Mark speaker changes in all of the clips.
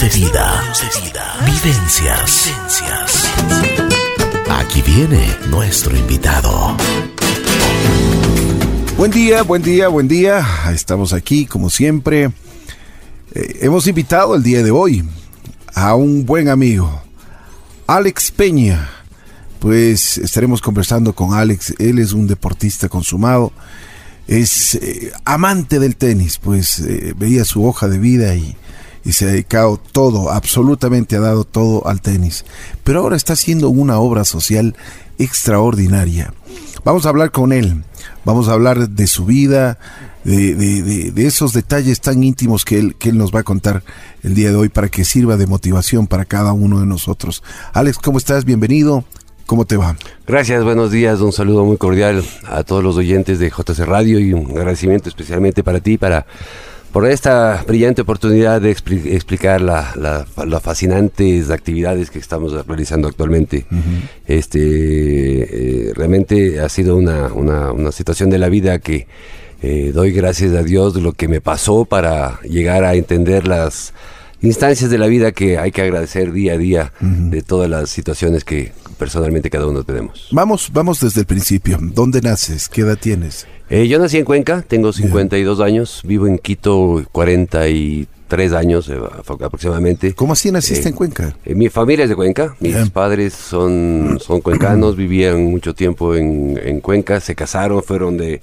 Speaker 1: De vida. Vivencias. Aquí viene nuestro invitado.
Speaker 2: Buen día, buen día, buen día. Estamos aquí como siempre. Eh, hemos invitado el día de hoy a un buen amigo, Alex Peña. Pues estaremos conversando con Alex. Él es un deportista consumado. Es eh, amante del tenis, pues eh, veía su hoja de vida y, y se ha dedicado todo, absolutamente ha dado todo al tenis. Pero ahora está haciendo una obra social extraordinaria. Vamos a hablar con él, vamos a hablar de su vida, de, de, esos detalles tan íntimos que él, que él nos va a contar el día de hoy para que sirva de motivación para cada uno de nosotros. Alex, ¿cómo estás? Bienvenido. ¿Cómo te va?
Speaker 3: Gracias, buenos días. Un saludo muy cordial a todos los oyentes de JC Radio y un agradecimiento especialmente para ti, para por esta brillante oportunidad de explicar las la, fascinantes actividades que estamos realizando actualmente. Este eh, realmente ha sido una, una, situación de la vida que eh, doy gracias a Dios de lo que me pasó para llegar a entender las instancias de la vida que hay que agradecer día a día de todas las situaciones que personalmente cada uno tenemos.
Speaker 2: Vamos, vamos desde el principio. ¿Dónde naces? ¿Qué edad tienes?
Speaker 3: Eh, yo nací en Cuenca, tengo 52 años, vivo en Quito 43 años eh, aproximadamente.
Speaker 2: ¿Cómo así naciste en Cuenca?
Speaker 3: Eh, mi familia es de Cuenca, mis padres son, son cuencanos, vivían mucho tiempo en, en Cuenca, se casaron, fueron de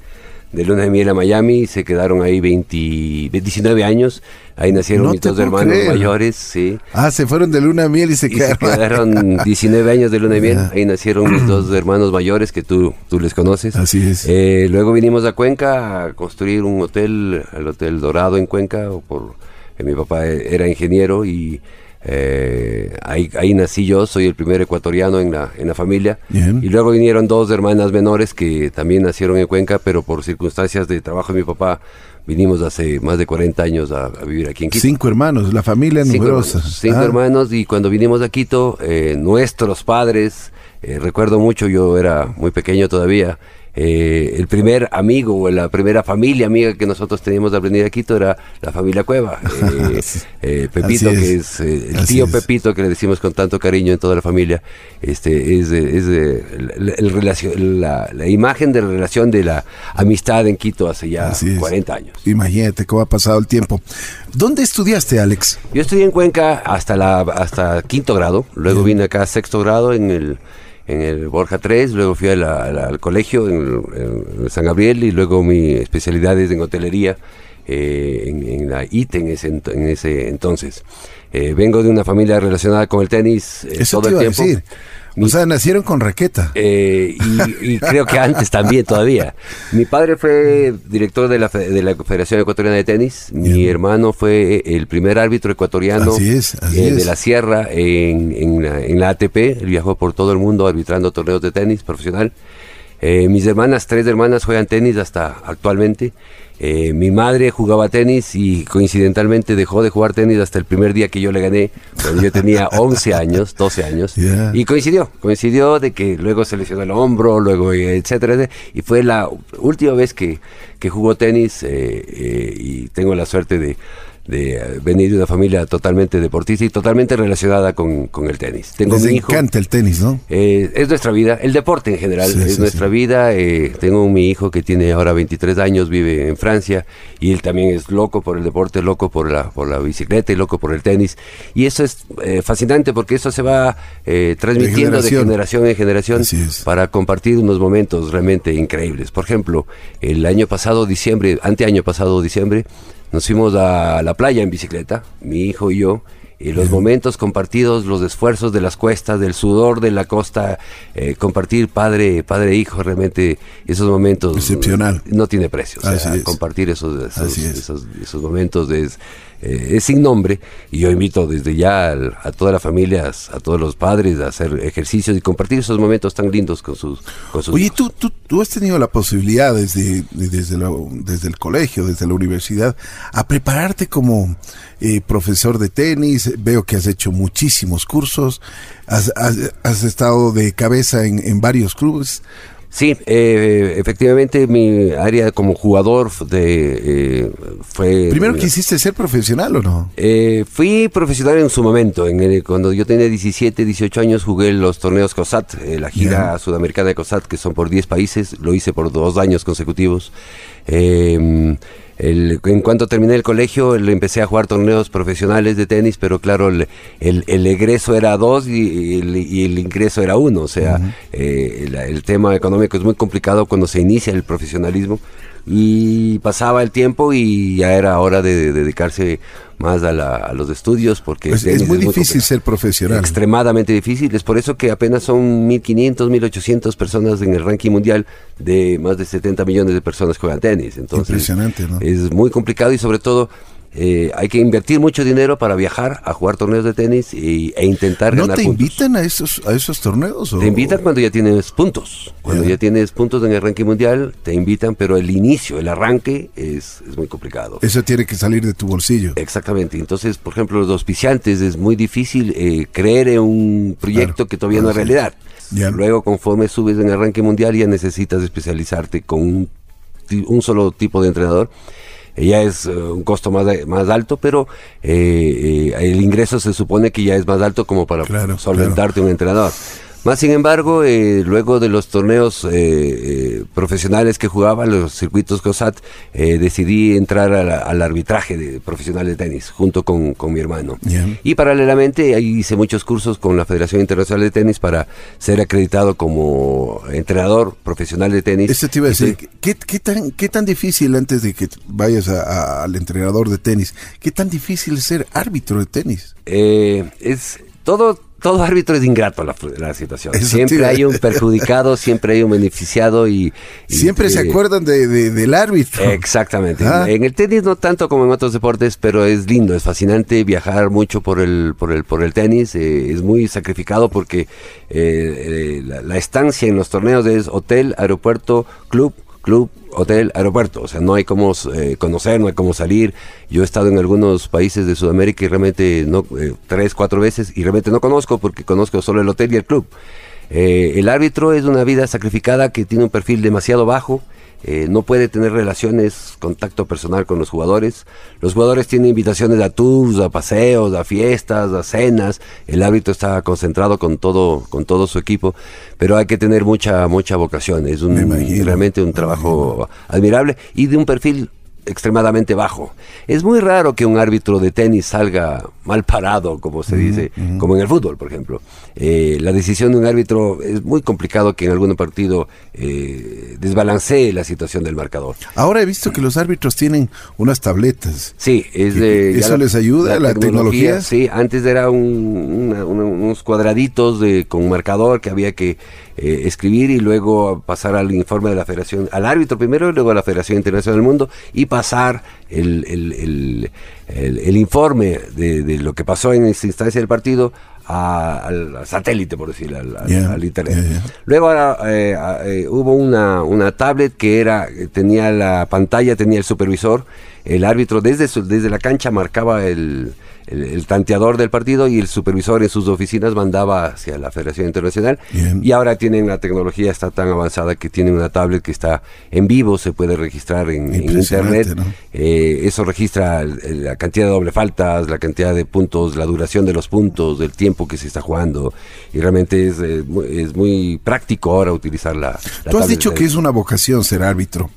Speaker 3: de luna de miel a Miami, se quedaron ahí 20, 19 años, ahí nacieron mis dos hermanos mayores, sí.
Speaker 2: Ah, se fueron de luna de miel y se,
Speaker 3: quedaron. se quedaron 19 años de luna de miel, ahí nacieron mis dos hermanos mayores que tú, tú les conoces.
Speaker 2: Así es.
Speaker 3: Eh, luego vinimos a Cuenca a construir un hotel, el Hotel Dorado en Cuenca, por, eh, mi papá era ingeniero y eh, ahí, ahí, nací yo, soy el primer ecuatoriano en la, en la familia. Y luego vinieron dos hermanas menores que también nacieron en Cuenca, pero por circunstancias de trabajo de mi papá vinimos hace más de 40 años a, vivir aquí en Quito.
Speaker 2: Cinco hermanos, la familia numerosa.
Speaker 3: cinco ah. hermanos y cuando vinimos a Quito, eh, nuestros padres, eh, recuerdo mucho, yo era muy pequeño todavía, eh, el primer amigo o la primera familia amiga que nosotros teníamos de venir a Quito era la familia Cueva. Eh, eh, Pepito, que es el tío Pepito, que le decimos con tanto cariño en toda la familia, este es, es el, la, la, imagen de la relación de la amistad en Quito hace ya 40 años.
Speaker 2: Imagínate cómo ha pasado el tiempo. ¿Dónde estudiaste, Alex?
Speaker 3: Yo estudié en Cuenca hasta, la, hasta quinto grado, luego vine acá a sexto grado en el en el Borja 3, luego fui al colegio en, San Gabriel y luego mi especialidad es en hotelería eh, en, la IT en ese, en ese entonces. Eh, vengo de una familia relacionada con el tenis
Speaker 2: eh, todo el tiempo. Decir. O sea, nacieron con raqueta.
Speaker 3: Eh, y, creo que antes también todavía. Mi padre fue director de la, de la Federación Ecuatoriana de Tenis. Mi hermano fue el primer árbitro ecuatoriano
Speaker 2: eh,
Speaker 3: de la Sierra en, en, la, en, la, ATP. Él viajó por todo el mundo arbitrando torneos de tenis profesional. Eh, mis hermanas, tres hermanas, juegan tenis hasta actualmente. Eh, mi madre jugaba tenis y coincidentalmente dejó de jugar tenis hasta el primer día que yo le gané, cuando yo tenía 11 años, 12 años. Y coincidió, coincidió de que luego se lesionó el hombro, luego etcétera, y fue la última vez que, que jugó tenis eh, y tengo la suerte de de venir de una familia totalmente deportista y totalmente relacionada con, el tenis.
Speaker 2: Tengo Les encanta el tenis, ¿no?
Speaker 3: Eh, es nuestra vida, el deporte en general es nuestra vida. Eh, tengo mi hijo que tiene ahora 23 años, vive en Francia y él también es loco por el deporte, loco por la, por la bicicleta y loco por el tenis. Y eso es eh, fascinante porque eso se va transmitiendo de generación. en generación para compartir unos momentos realmente increíbles. Por ejemplo, el año pasado, diciembre, anteaño pasado, diciembre, nos fuimos a la playa en bicicleta, mi hijo y yo, y los momentos compartidos, los esfuerzos de las cuestas, del sudor de la costa, eh, compartir padre, padre e hijo, realmente esos momentos
Speaker 2: excepcional,
Speaker 3: no, tiene precio. compartir esos, esos, esos, momentos es, eh, es sin nombre y yo invito desde ya a, todas las familias, a todos los padres a hacer ejercicios y compartir esos momentos tan lindos con sus, con
Speaker 2: Oye, ¿tú, tú, tú, has tenido la posibilidad desde, desde, desde el colegio, desde la universidad, a prepararte como eh, profesor de tenis, veo que has hecho muchísimos cursos, has, has, estado de cabeza en, en varios clubes.
Speaker 3: Sí, eh, efectivamente mi área como jugador de eh, fue...
Speaker 2: ¿Primero quisiste ser profesional o no?
Speaker 3: Eh, fui profesional en su momento. En el- cuando yo tenía 17, 18 años jugué los torneos COSAT, eh, la gira sudamericana de COSAT, que son por 10 países. Lo hice por dos años consecutivos. Eh, el- en cuanto terminé el colegio, le empecé a jugar torneos profesionales de tenis, pero claro, el, egreso era dos y, el, y el ingreso era uno. O sea, eh, el, el tema económico es muy complicado cuando se inicia el profesionalismo. Y pasaba el tiempo y ya era hora de, de dedicarse más a, la- a los estudios porque
Speaker 2: Pues es muy difícil
Speaker 3: complicado.
Speaker 2: ser profesional.
Speaker 3: Extremadamente difícil. Es por eso que apenas son 1.500, 1.800 personas en el ranking mundial de más de 70 millones de personas que juegan tenis. Entonces,
Speaker 2: Impresionante, ¿no?
Speaker 3: Es muy complicado y sobre todo eh, hay que invertir mucho dinero para viajar a jugar torneos de tenis y- e intentar
Speaker 2: ¿No
Speaker 3: ganar
Speaker 2: te
Speaker 3: puntos.
Speaker 2: invitan a esos, a esos torneos? o-
Speaker 3: Te invitan cuando ya tienes puntos. Cuando
Speaker 2: Ya.
Speaker 3: ya tienes puntos en el ranking mundial, te invitan, pero el inicio, el arranque es, es muy complicado.
Speaker 2: Eso tiene que salir de tu bolsillo.
Speaker 3: Exactamente. Entonces, por ejemplo, los auspiciantes es muy difícil eh, creer en un proyecto
Speaker 2: Claro,
Speaker 3: que todavía no es
Speaker 2: sí.
Speaker 3: realidad. Luego, conforme subes en el ranking mundial, ya necesitas especializarte con un, un solo tipo de entrenador. Ya es eh, un costo más, más alto, pero eh, eh, el ingreso se supone que ya es más alto como para
Speaker 2: Claro,
Speaker 3: solventarte un entrenador. Más sin embargo, eh, luego de los torneos eh, eh, profesionales que jugaba, los circuitos COSAT, eh, decidí entrar a la- al arbitraje de profesional de tenis junto con, con mi hermano. Y paralelamente ahí hice muchos cursos con la Federación Internacional de Tenis para ser acreditado como entrenador profesional de tenis.
Speaker 2: Eso te iba a decir, ¿qué, qué tan, ¿qué tan difícil antes de que vayas a- a- al entrenador de tenis? ¿Qué tan difícil es ser árbitro de tenis?
Speaker 3: Eh, es todo todo árbitro es ingrato la, la situación.
Speaker 2: Eso
Speaker 3: siempre hay un perjudicado, siempre hay un beneficiado y, y-
Speaker 2: Siempre se
Speaker 3: eh,
Speaker 2: acuerdan de, de- del árbitro.
Speaker 3: Exactamente.
Speaker 2: Ah.
Speaker 3: En el tenis no tanto como en otros deportes, pero es lindo, es fascinante viajar mucho por el por el por el tenis. eh, es muy sacrificado porque eh, eh, la, la estancia en los torneos es hotel, aeropuerto, club, club, hotel, aeropuerto. O sea, no hay cómo eh, conocer, no hay cómo salir. Yo he estado en algunos países de Sudamérica y realmente no eh, tres, cuatro veces y realmente no conozco porque conozco solo el hotel y el club. Eh, el árbitro es una vida sacrificada que tiene un perfil demasiado bajo. Eh, no puede tener relaciones, contacto personal con los jugadores. Los jugadores tienen invitaciones a tours, a paseos, a fiestas, a cenas. El árbitro está concentrado con todo, con todo su equipo, pero hay que tener mucha, mucha vocación. Es un,
Speaker 2: imagino,
Speaker 3: realmente un trabajo admirable y de un perfil extremadamente bajo. Es muy raro que un árbitro de tenis salga mal parado, como se dice, como en el fútbol, por ejemplo. Eh, la decisión de un árbitro es muy complicado que en algún partido eh, desbalancee la situación del marcador.
Speaker 2: Ahora he visto que los árbitros tienen unas tabletas.
Speaker 3: Sí, es
Speaker 2: ¿Y
Speaker 3: de...
Speaker 2: eso les ayuda, la tecnología?
Speaker 3: Sí, antes era un- una- una- unos cuadraditos de, con marcador que había que eh, escribir y luego pasar al informe de la Federación, al árbitro primero y luego a la Federación Internacional del Mundo y pasar el, el- el- informe de, de lo que pasó en esta instancia del partido a- al, satélite, por decirlo, al, al-
Speaker 2: Ya,
Speaker 3: al internet. Luego ahora, eh, ah, eh, hubo una, una tablet que era tenía la pantalla, tenía el supervisor, el árbitro desde, su- desde la cancha marcaba el, el- el tanteador del partido y el supervisor en sus oficinas mandaba hacia la Federación Internacional.
Speaker 2: Bien.
Speaker 3: Y ahora tienen la tecnología, está tan avanzada que tienen una tablet que está en vivo, se puede registrar en, internet.
Speaker 2: ¿no?
Speaker 3: Eh, eso registra el- el- la cantidad de doble faltas, la cantidad de puntos, la duración de los puntos, del tiempo que se está jugando. Y realmente es, eh, muy, es muy práctico ahora utilizar la, la
Speaker 2: Tú has
Speaker 3: tablet
Speaker 2: dicho que es una vocación ser árbitro,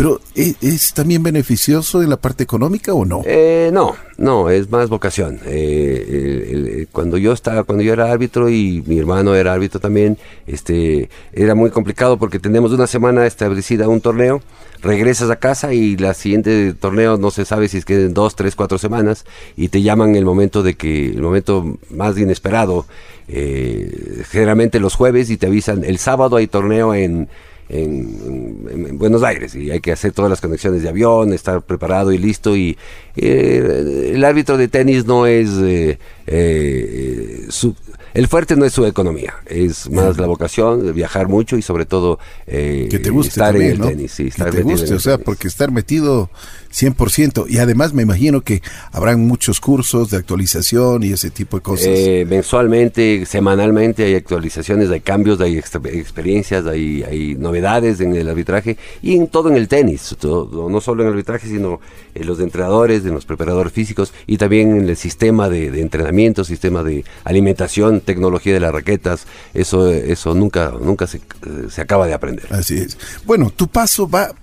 Speaker 2: pero ¿e- ¿es, también beneficioso en la parte económica o no?
Speaker 3: Eh, no, no, es más vocación. Eh, el- el- cuando yo estaba, cuando yo era árbitro y mi hermano era árbitro también, este, era muy complicado porque tenemos una semana establecida un torneo, regresas a casa y la siguiente torneo no se sabe si es que en dos, tres, cuatro semanas y te llaman el momento de que, el momento más inesperado, eh, generalmente los jueves y te avisan el sábado hay torneo en en, en- en Buenos Aires y hay que hacer todas las conexiones de avión, estar preparado y listo y eh, el árbitro de tenis no es eh, eh, su- el fuerte no es su economía, es más la vocación, de viajar mucho y sobre todo eh,
Speaker 2: Que te guste
Speaker 3: estar
Speaker 2: también,
Speaker 3: en el
Speaker 2: ¿no?
Speaker 3: tenis, sí,
Speaker 2: que
Speaker 3: estar
Speaker 2: te
Speaker 3: metido en
Speaker 2: guste, o sea,
Speaker 3: tenis.
Speaker 2: porque estar metido 100%. Y además me imagino que habrán muchos cursos de actualización y ese tipo de cosas.
Speaker 3: Eh, mensualmente, semanalmente hay actualizaciones, hay cambios, hay experiencias, hay, hay, novedades en el arbitraje y en todo en el tenis. no solo en el arbitraje, sino en los entrenadores, en los preparadores físicos y también en el sistema de, entrenamiento, sistema de alimentación, tecnología de las raquetas. Eso, eso nunca, nunca se, se acaba de aprender.
Speaker 2: Así es. Bueno, tu paso va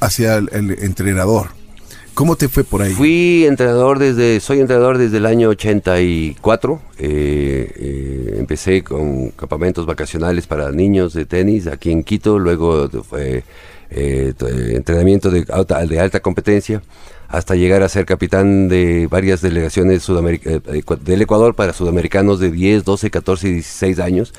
Speaker 2: hacia el entrenador ¿Cómo te fue por ahí?
Speaker 3: Fui entrenador desde, soy entrenador desde el año 84. Eh, eh, empecé con campamentos vacacionales para niños de tenis aquí en Quito, luego fue eh, entrenamiento de alta, de alta competencia hasta llegar a ser capitán de varias delegaciones del Ecuador para sudamericanos de 10, 12, 14 y 16 años.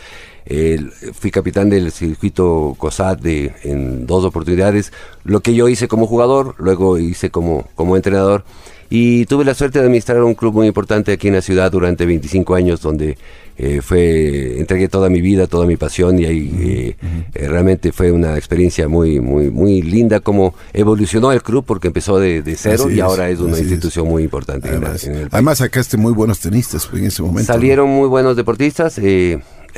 Speaker 3: Fui capitán del circuito COSAT de, en dos oportunidades, lo que yo hice como jugador, luego hice como, como entrenador y tuve la suerte de administrar un club muy importante aquí en la ciudad durante 25 años donde eh, fue entregué toda mi vida, toda mi pasión y ahí eh, eh, realmente fue una experiencia muy muy muy linda como evolucionó el club porque empezó de, cero y ahora es una institución muy importante.
Speaker 2: Además, además sacaste muy buenos tenistas en ese momento.
Speaker 3: Salieron muy buenos deportistas.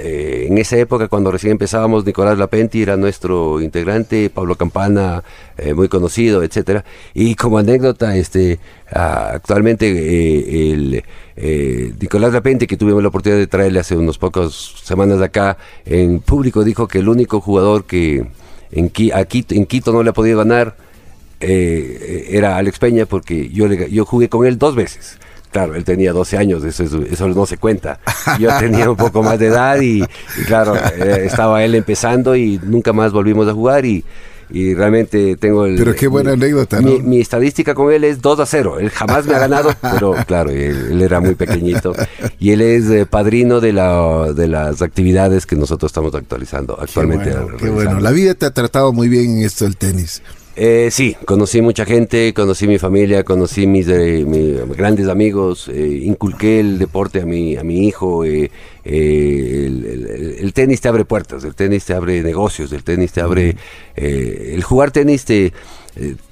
Speaker 3: Eh, eh, en esa época, cuando recién empezábamos, Nicolás Lapenti era nuestro integrante, Pablo Campana, eh, muy conocido, etcétera. Y como anécdota, este, actualmente eh, el Nicolás Lapenti, que tuvimos la oportunidad de traerle hace unos pocos semanas de acá, en público dijo que el único jugador que en, aquí, en Quito no le ha podido ganar era Alex Peña, porque yo, yo jugué con él dos veces. Claro, él tenía 12 años, eso, eso no se cuenta. Yo tenía un poco más de edad y, claro, eh, estaba él empezando y nunca más volvimos a jugar y, y realmente tengo el...
Speaker 2: Pero qué buena anécdota,
Speaker 3: ¿no? Mi, estadística con él es 2 a 0. Él jamás me ha ganado, pero claro, él, era muy pequeñito. Y él es eh, padrino de, la, de las actividades que nosotros estamos actualizando actualmente.
Speaker 2: Qué bueno, qué bueno. La vida te ha tratado muy bien en esto del tenis.
Speaker 3: Eh, sí, conocí mucha gente, conocí mi familia, conocí mis, eh, grandes amigos, eh, inculqué el deporte a mi, a mi hijo. Eh, el, tenis te abre puertas, el tenis te abre negocios, el tenis te abre... el jugar tenis te,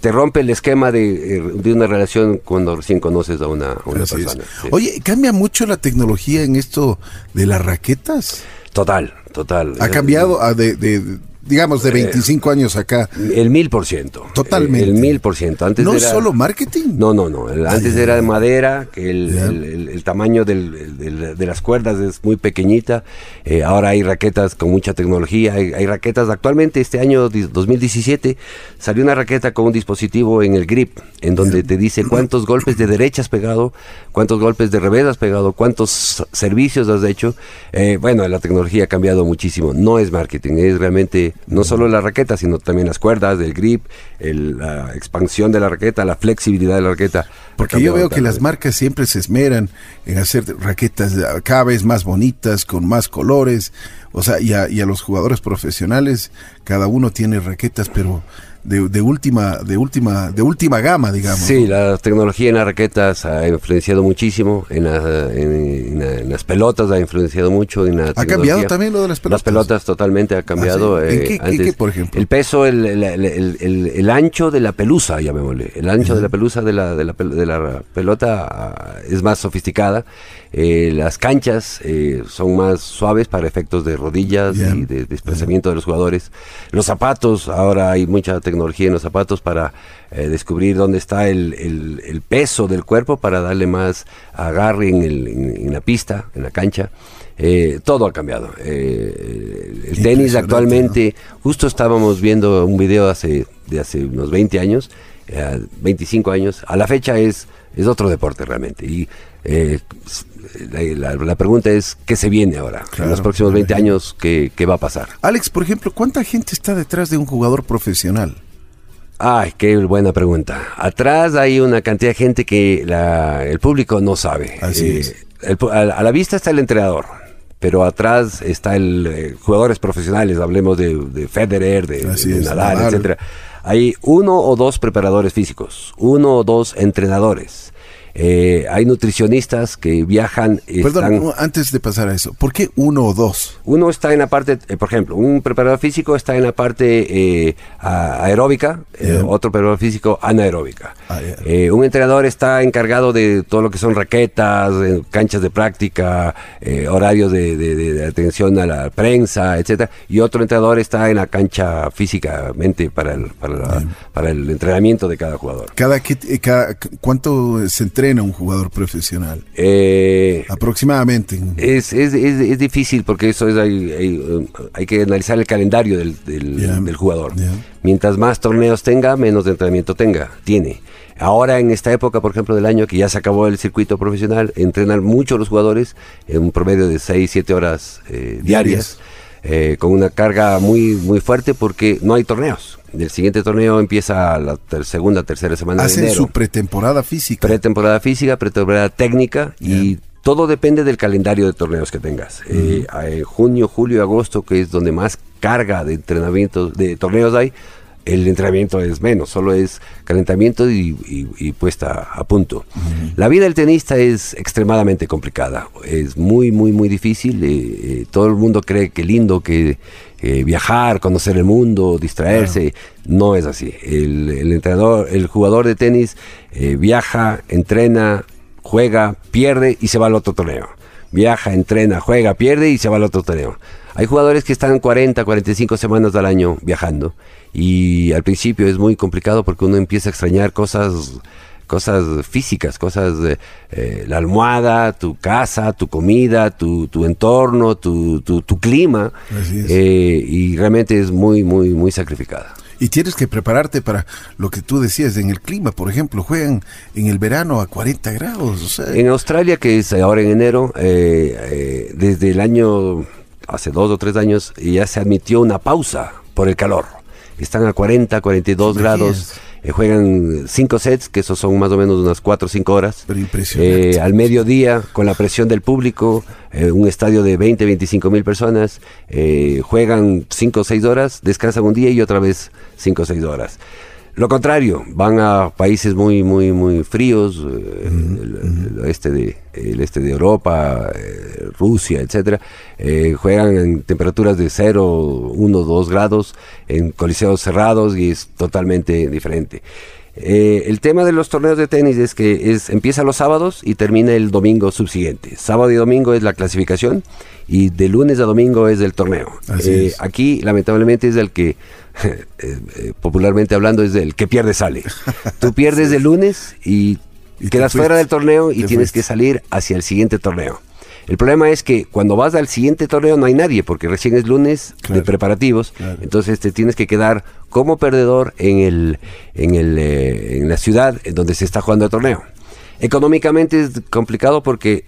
Speaker 3: te rompe el esquema de, una relación cuando recién conoces a una, persona.
Speaker 2: Oye, ¿cambia mucho la tecnología en esto de las raquetas?
Speaker 3: Total, total.
Speaker 2: Ha cambiado de, digamos, de 25 eh, años acá.
Speaker 3: El mil por ciento.
Speaker 2: Totalmente.
Speaker 3: El mil por ciento. Antes
Speaker 2: ¿No solo marketing?
Speaker 3: No, no, no. antes era de madera, que el, tamaño de las cuerdas es muy pequeñita. Eh, ahora hay raquetas con mucha tecnología. Hay, raquetas, actualmente este año 2017 salió una raqueta con un dispositivo en el grip, en donde te dice cuántos golpes de derecha has pegado, cuántos golpes de revés has pegado, cuántos servicios has hecho. Eh, bueno, la tecnología ha cambiado muchísimo. No es marketing, es realmente no solo la raqueta, sino también las cuerdas, el grip, la expansión de la raqueta, la flexibilidad de la raqueta.
Speaker 2: Porque yo veo que las marcas siempre se esmeran en hacer raquetas cada vez más bonitas, con más colores, o sea, y a, y a los jugadores profesionales, cada uno tiene raquetas, pero de, última de última de última gama digamos
Speaker 3: sí la tecnología en las raquetas ha influenciado muchísimo en, en, las pelotas ha influenciado mucho en
Speaker 2: ha cambiado también lo de las pelotas
Speaker 3: las pelotas totalmente ha cambiado
Speaker 2: ah, ¿En, qué, por ejemplo
Speaker 3: el peso el, el, ancho de la pelusa llamémosle el ancho de la pelusa de la, de la, de la pelota ah, es más sofisticada eh, las canchas eh, son más suaves para efectos de rodillas y de desplazamiento de los jugadores. Los zapatos, ahora hay mucha tecnología en los zapatos para eh, descubrir dónde está el, el, peso del cuerpo para darle más agarre en, el, en, la pista, en la cancha. todo ha cambiado. el tenis actualmente, justo estábamos viendo un video hace, de hace unos 20 años, 25 años, a la fecha es, es otro deporte realmente. Y la, pregunta es, ¿qué se viene ahora? en los próximos 20 años, ¿qué, va a pasar?
Speaker 2: Alex, por ejemplo, ¿cuánta gente está detrás de un jugador profesional?
Speaker 3: Ay, qué buena pregunta. Atrás hay una cantidad de gente que el público no sabe.
Speaker 2: Así eh, es.
Speaker 3: a, la vista está el entrenador, pero atrás está el eh, jugadores profesionales, hablemos de, Federer, de, Nadal, etcétera. Hay uno o dos preparadores físicos, uno o dos entrenadores Eh, hay nutricionistas que viajan.
Speaker 2: Perdón, antes de pasar a eso, ¿por qué uno o dos?
Speaker 3: Uno está en la parte, eh, por ejemplo, un preparador físico está en la parte eh, aeróbica, otro preparador físico anaeróbica. Ah, un entrenador está encargado de todo lo que son raquetas, canchas de práctica, horarios de, atención a la prensa, etcétera, y otro entrenador está en la cancha físicamente para el, para, el entrenamiento de cada jugador.
Speaker 2: Cada, cada ¿Cuánto se entrena un jugador profesional? Eh, Aproximadamente.
Speaker 3: Es, es, es, difícil porque eso es hay, que analizar el calendario del, del, jugador. Mientras más torneos tenga, menos entrenamiento tenga, tiene. Ahora en esta época, por ejemplo, del año que ya se acabó el circuito profesional, entrenan mucho los jugadores en un promedio de 6, 7 horas eh, diarias, eh, con una carga muy, muy fuerte porque no hay torneos. El siguiente torneo empieza la segunda, tercera semana
Speaker 2: de enero. su pretemporada física.
Speaker 3: Pretemporada física, pretemporada técnica y todo depende del calendario de torneos que tengas. Eh, en junio, julio, agosto, que es donde más carga de entrenamientos, de torneos hay, el entrenamiento es menos, solo es calentamiento y, puesta a punto. La vida del tenista es extremadamente complicada, es muy, muy, muy difícil. Eh, eh, todo el mundo cree que lindo que viajar, conocer el mundo, distraerse. No es así. El, entrenador, el jugador de tenis eh, viaja, entrena, juega, pierde y se va al otro torneo. Viaja, entrena, juega, pierde y se va al otro torneo. Hay jugadores que están 40, 45 semanas al año viajando y al principio es muy complicado porque uno empieza a extrañar cosas cosas físicas, cosas de eh, la almohada, tu casa, tu comida, tu, tu entorno, tu, tu, clima. Eh, y realmente es muy, muy, muy sacrificada.
Speaker 2: Y tienes que prepararte para lo que tú decías en el clima, por ejemplo, juegan en el verano a 40 grados.
Speaker 3: En Australia, que es ahora en enero, eh, desde el año hace dos o tres años ya se admitió una pausa por el calor. Están a 40, 42 grados. Eh, juegan cinco sets, que esos son más o menos unas cuatro o cinco horas. Eh, al mediodía, con la presión del público, eh, un estadio de 20, 25 mil personas, juegan cinco o seis horas, descansan un día y otra vez cinco o seis horas. Lo contrario, van a países muy, muy, muy fríos, eh, el, este de, el este de Europa, eh, Rusia, etcétera, eh, juegan en temperaturas de 0, 1, 2 grados, en coliseos cerrados y es totalmente diferente. el tema de los torneos de tenis es que es, empieza los sábados y termina el domingo subsiguiente. Sábado y domingo es la clasificación y de lunes a domingo es el torneo. Aquí, lamentablemente, es el que popularmente hablando, es el que pierde sale. Tú pierdes el lunes y, quedas fuera del torneo y tienes que salir hacia el siguiente torneo. El problema es que cuando vas al siguiente torneo no hay nadie, porque recién es lunes de preparativos, entonces te tienes que quedar como perdedor en, el, en, el, eh, en la ciudad en donde se está jugando el torneo. Económicamente es complicado porque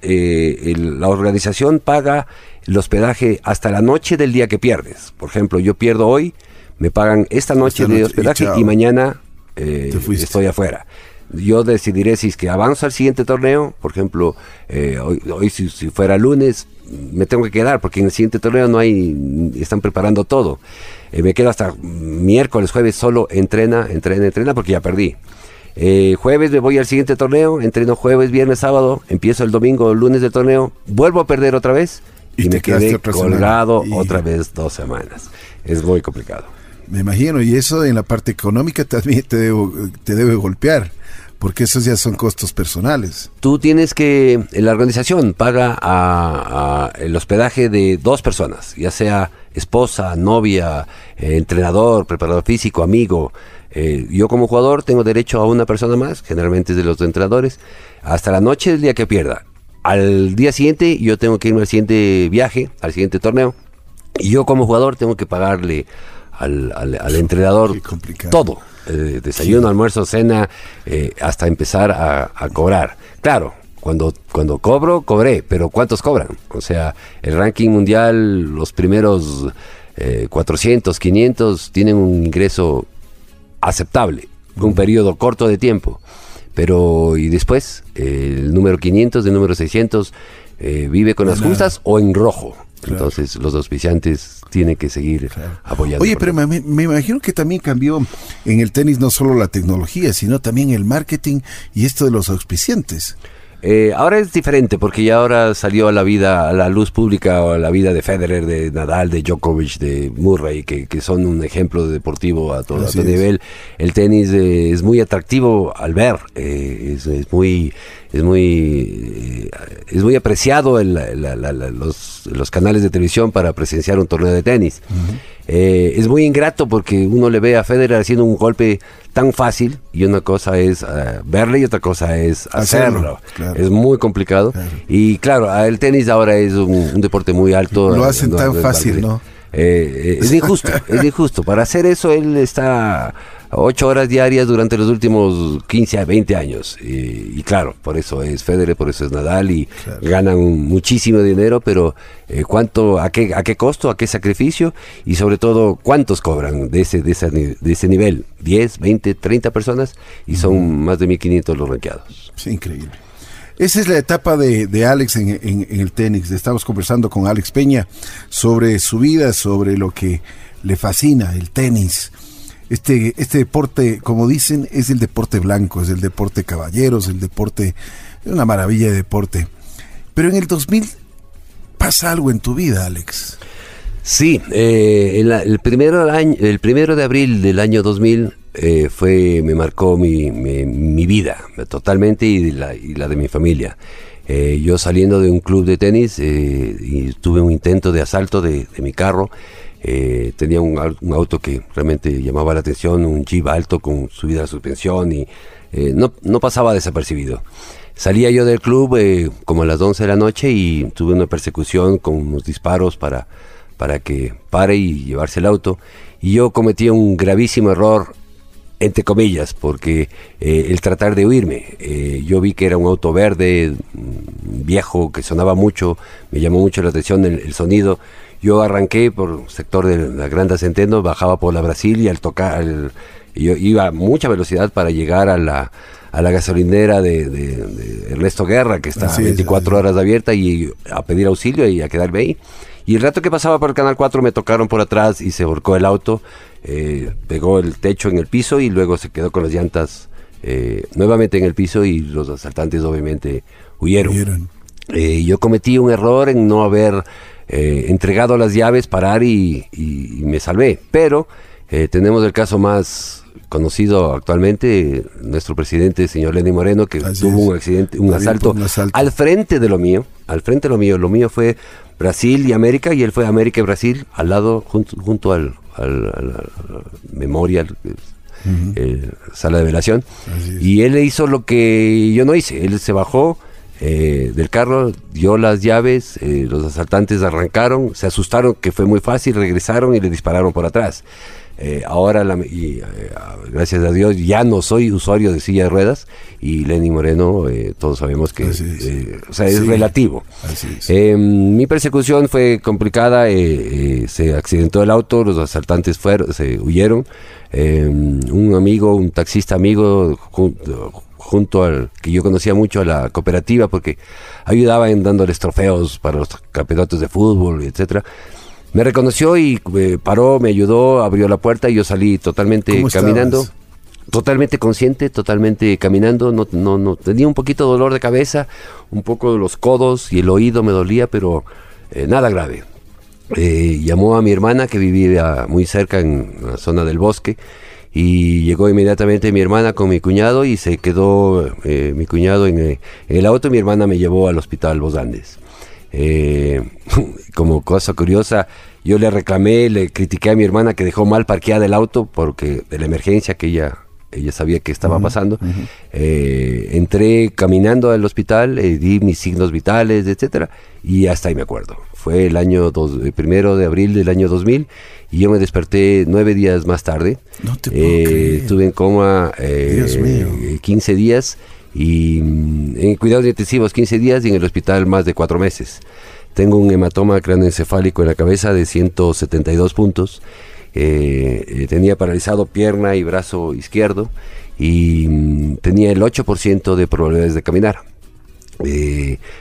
Speaker 3: la organización paga el hospedaje hasta la noche del día que pierdes. Por ejemplo, yo pierdo hoy, me pagan esta noche, de hospedaje y, mañana eh, estoy afuera. Yo decidiré si es que avanzo al siguiente torneo, por ejemplo, eh, hoy, si, fuera lunes, me tengo que quedar porque en el siguiente torneo no hay, están preparando todo. Eh, me quedo hasta miércoles, jueves, solo entrena, entrena, entrena porque ya perdí. jueves me voy al siguiente torneo, entreno jueves, viernes, sábado, empiezo el domingo, lunes del torneo, vuelvo a perder otra vez y, me quedé colgado otra vez dos semanas. Es muy complicado.
Speaker 2: Me imagino, y eso en la parte económica también te, te debe golpear, porque esos ya son costos personales.
Speaker 3: Tú tienes que, la organización paga a, el hospedaje de dos personas, ya sea esposa, novia, eh, entrenador, preparador físico, amigo. Eh, yo como jugador tengo derecho a una persona más, generalmente es de los entrenadores, hasta la noche del día que pierda. Al día siguiente yo tengo que irme al siguiente viaje, al siguiente torneo, y yo como jugador tengo que pagarle al, entrenador todo. Eh, desayuno, almuerzo, cena, eh, hasta empezar a, cobrar. Claro, cuando, cuando cobro, cobré, pero ¿cuántos cobran? O sea, el ranking mundial, los primeros 400, eh, 500 tienen un ingreso aceptable, un periodo corto de tiempo. Pero, y después, el número 500, el número 600, vive con las justas o en rojo. Entonces los auspiciantes tienen que seguir apoyando.
Speaker 2: Oye, pero me, me, imagino que también cambió en el tenis no solo la tecnología, sino también el marketing y esto de los auspiciantes.
Speaker 3: Eh, ahora es diferente porque ya ahora salió a la vida, a la luz pública, a la vida de Federer, de Nadal, de Djokovic, de Murray, que, son un ejemplo de deportivo a todo, nivel. El tenis eh, es muy atractivo al ver, eh, es, muy es muy es muy apreciado los, los, canales de televisión para presenciar un torneo de tenis. es muy ingrato porque uno le ve a Federer haciendo un golpe tan fácil y una cosa es uh, verle y otra cosa es hacerlo. Es muy complicado. Y claro, el tenis ahora es un, deporte muy alto.
Speaker 2: Lo hacen tan fácil, ¿no?
Speaker 3: Eh, es injusto, es injusto. Para hacer eso él está ocho horas diarias durante los últimos 15 a 20 años. Y, claro, por eso es Federer, por eso es Nadal y ganan muchísimo dinero, pero eh, ¿cuánto, a qué, a qué costo, a qué sacrificio y sobre todo cuántos cobran de ese, de ese, de ese nivel? ¿10, 20, 30 personas? Y son más de 1.500 los ranqueados.
Speaker 2: Es increíble. Esa es la etapa de, de Alex en, en, el tenis. Estamos conversando con Alex Peña sobre su vida, sobre lo que le fascina, el tenis este, este deporte, como dicen, es el deporte blanco, es el deporte caballeros, el deporte, es una maravilla de deporte. Pero en el 2000 pasa algo en tu vida, Alex.
Speaker 3: Sí, eh, el, primero el primero de abril del año 2000 eh, fue, me marcó mi, mi, vida totalmente y la, y la de mi familia. Eh, yo saliendo de un club de tenis y tuve un intento de asalto de mi carro eh, tenía un, auto que realmente llamaba la atención, un Jeep alto con subida de suspensión y eh, no, no, pasaba desapercibido. Salía yo del club eh, como a las 11 de la noche y tuve una persecución con unos disparos para, para que pare y llevarse el auto. Y yo cometí un gravísimo error, entre comillas, porque el tratar de huirme. yo vi que era un auto verde, mm, viejo, que sonaba mucho, me llamó mucho la atención el sonido yo arranqué por el sector de la Grande Centeno, bajaba por la Brasil y al tocar, yo iba a mucha velocidad para llegar a la, a la gasolinera de, Ernesto Guerra, que está 24 horas abierta, y a pedir auxilio y a quedarme ahí. Y el rato que pasaba por el Canal 4 me tocaron por atrás y se volcó el auto, eh, pegó el techo en el piso y luego se quedó con las llantas eh, nuevamente en el piso y los asaltantes obviamente huyeron. Eh, yo cometí un error en no haber eh, entregado las llaves, parar y, me salvé. Pero eh, tenemos el caso más conocido actualmente, nuestro presidente, señor Lenny Moreno, que tuvo un accidente, un asalto, al frente de lo mío, al frente de lo mío. Lo mío fue Brasil y América, y él fue América y Brasil, al lado, junto, junto al, al, memorial, eh, sala de velación. Y él hizo lo que yo no hice, él se bajó eh, del carro, dio las llaves, eh, los asaltantes arrancaron, se asustaron que fue muy fácil, regresaron y le dispararon por atrás. Eh, ahora, la, y, gracias a Dios, ya no soy usuario de silla de ruedas y Lenny Moreno, todos sabemos que es. o sea, es relativo. mi persecución fue complicada, se accidentó el auto, los asaltantes fueron, se huyeron. un amigo, un taxista amigo, junto al que yo conocía mucho a la cooperativa porque ayudaba en dándoles trofeos para los campeonatos de fútbol, etcétera. Me reconoció y eh, paró, me ayudó, abrió la puerta y yo salí totalmente caminando. Totalmente consciente, totalmente caminando, no, no, no, tenía un poquito de dolor de cabeza, un poco de los codos y el oído me dolía, pero eh, nada grave. Eh, llamó a mi hermana que vivía muy cerca en la zona del bosque y llegó inmediatamente mi hermana con mi cuñado y se quedó eh, mi cuñado eh, en, el auto y mi hermana me llevó al hospital Los Andes. Eh, como cosa curiosa, yo le reclamé, le critiqué a mi hermana que dejó mal parqueada el auto porque de la emergencia que ella ella sabía que estaba pasando. entré caminando al hospital, di mis signos vitales, etcétera, y hasta ahí me acuerdo. Fue el año dos, el primero de abril del año 2000 y yo me desperté nueve días más tarde.
Speaker 2: No te eh,
Speaker 3: estuve en coma eh, 15 días y mm, en cuidados intensivos 15 días y en el hospital más de cuatro meses. Tengo un hematoma craneoencefálico en la cabeza de 172 puntos. Eh, eh, tenía paralizado pierna y brazo izquierdo y mm, tenía el 8% de probabilidades de caminar.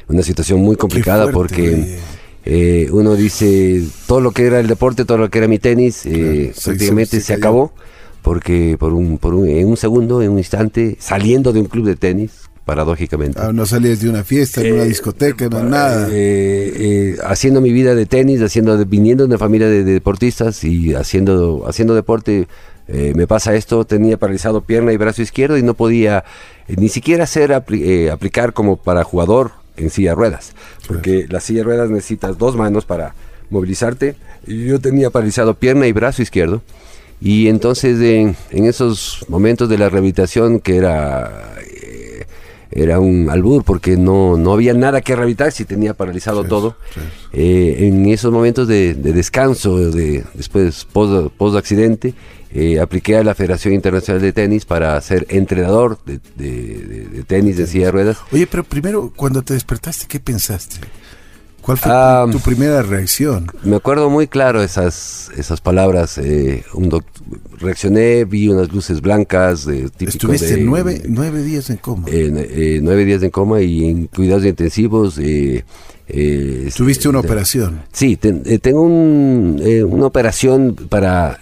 Speaker 3: una situación muy complicada porque Eh, uno dice, todo lo que era el deporte, todo lo que era mi tenis, eh, prácticamente se, acabó, porque por un, por un, en un segundo, en un instante, saliendo de un club de tenis, paradójicamente.
Speaker 2: Ah, no salías de una fiesta, en una discoteca, no nada.
Speaker 3: haciendo mi vida de tenis, haciendo, viniendo de una familia de, deportistas y haciendo, haciendo deporte, me pasa esto, tenía paralizado pierna y brazo izquierdo y no podía ni siquiera hacer aplicar como para jugador en silla de ruedas, porque la silla de ruedas necesitas dos manos para movilizarte. Yo tenía paralizado pierna y brazo izquierdo. Y entonces en, esos momentos de la rehabilitación que era eh, era un albur porque no, no había nada que rehabilitar si tenía paralizado todo. Eh, en esos momentos de, descanso, de, después post, post accidente, eh, apliqué a la Federación Internacional de Tenis para ser entrenador de, tenis de silla de ruedas.
Speaker 2: Oye, pero primero, cuando te despertaste, ¿qué pensaste? ¿Cuál fue tu, ah, primera reacción?
Speaker 3: Me acuerdo muy claro esas, esas palabras. Eh, un reaccioné, vi unas luces blancas. Eh,
Speaker 2: Estuviste nueve, nueve, días en coma.
Speaker 3: Eh, nueve días en coma y en cuidados intensivos.
Speaker 2: ¿Tuviste una operación?
Speaker 3: Sí, tengo una operación para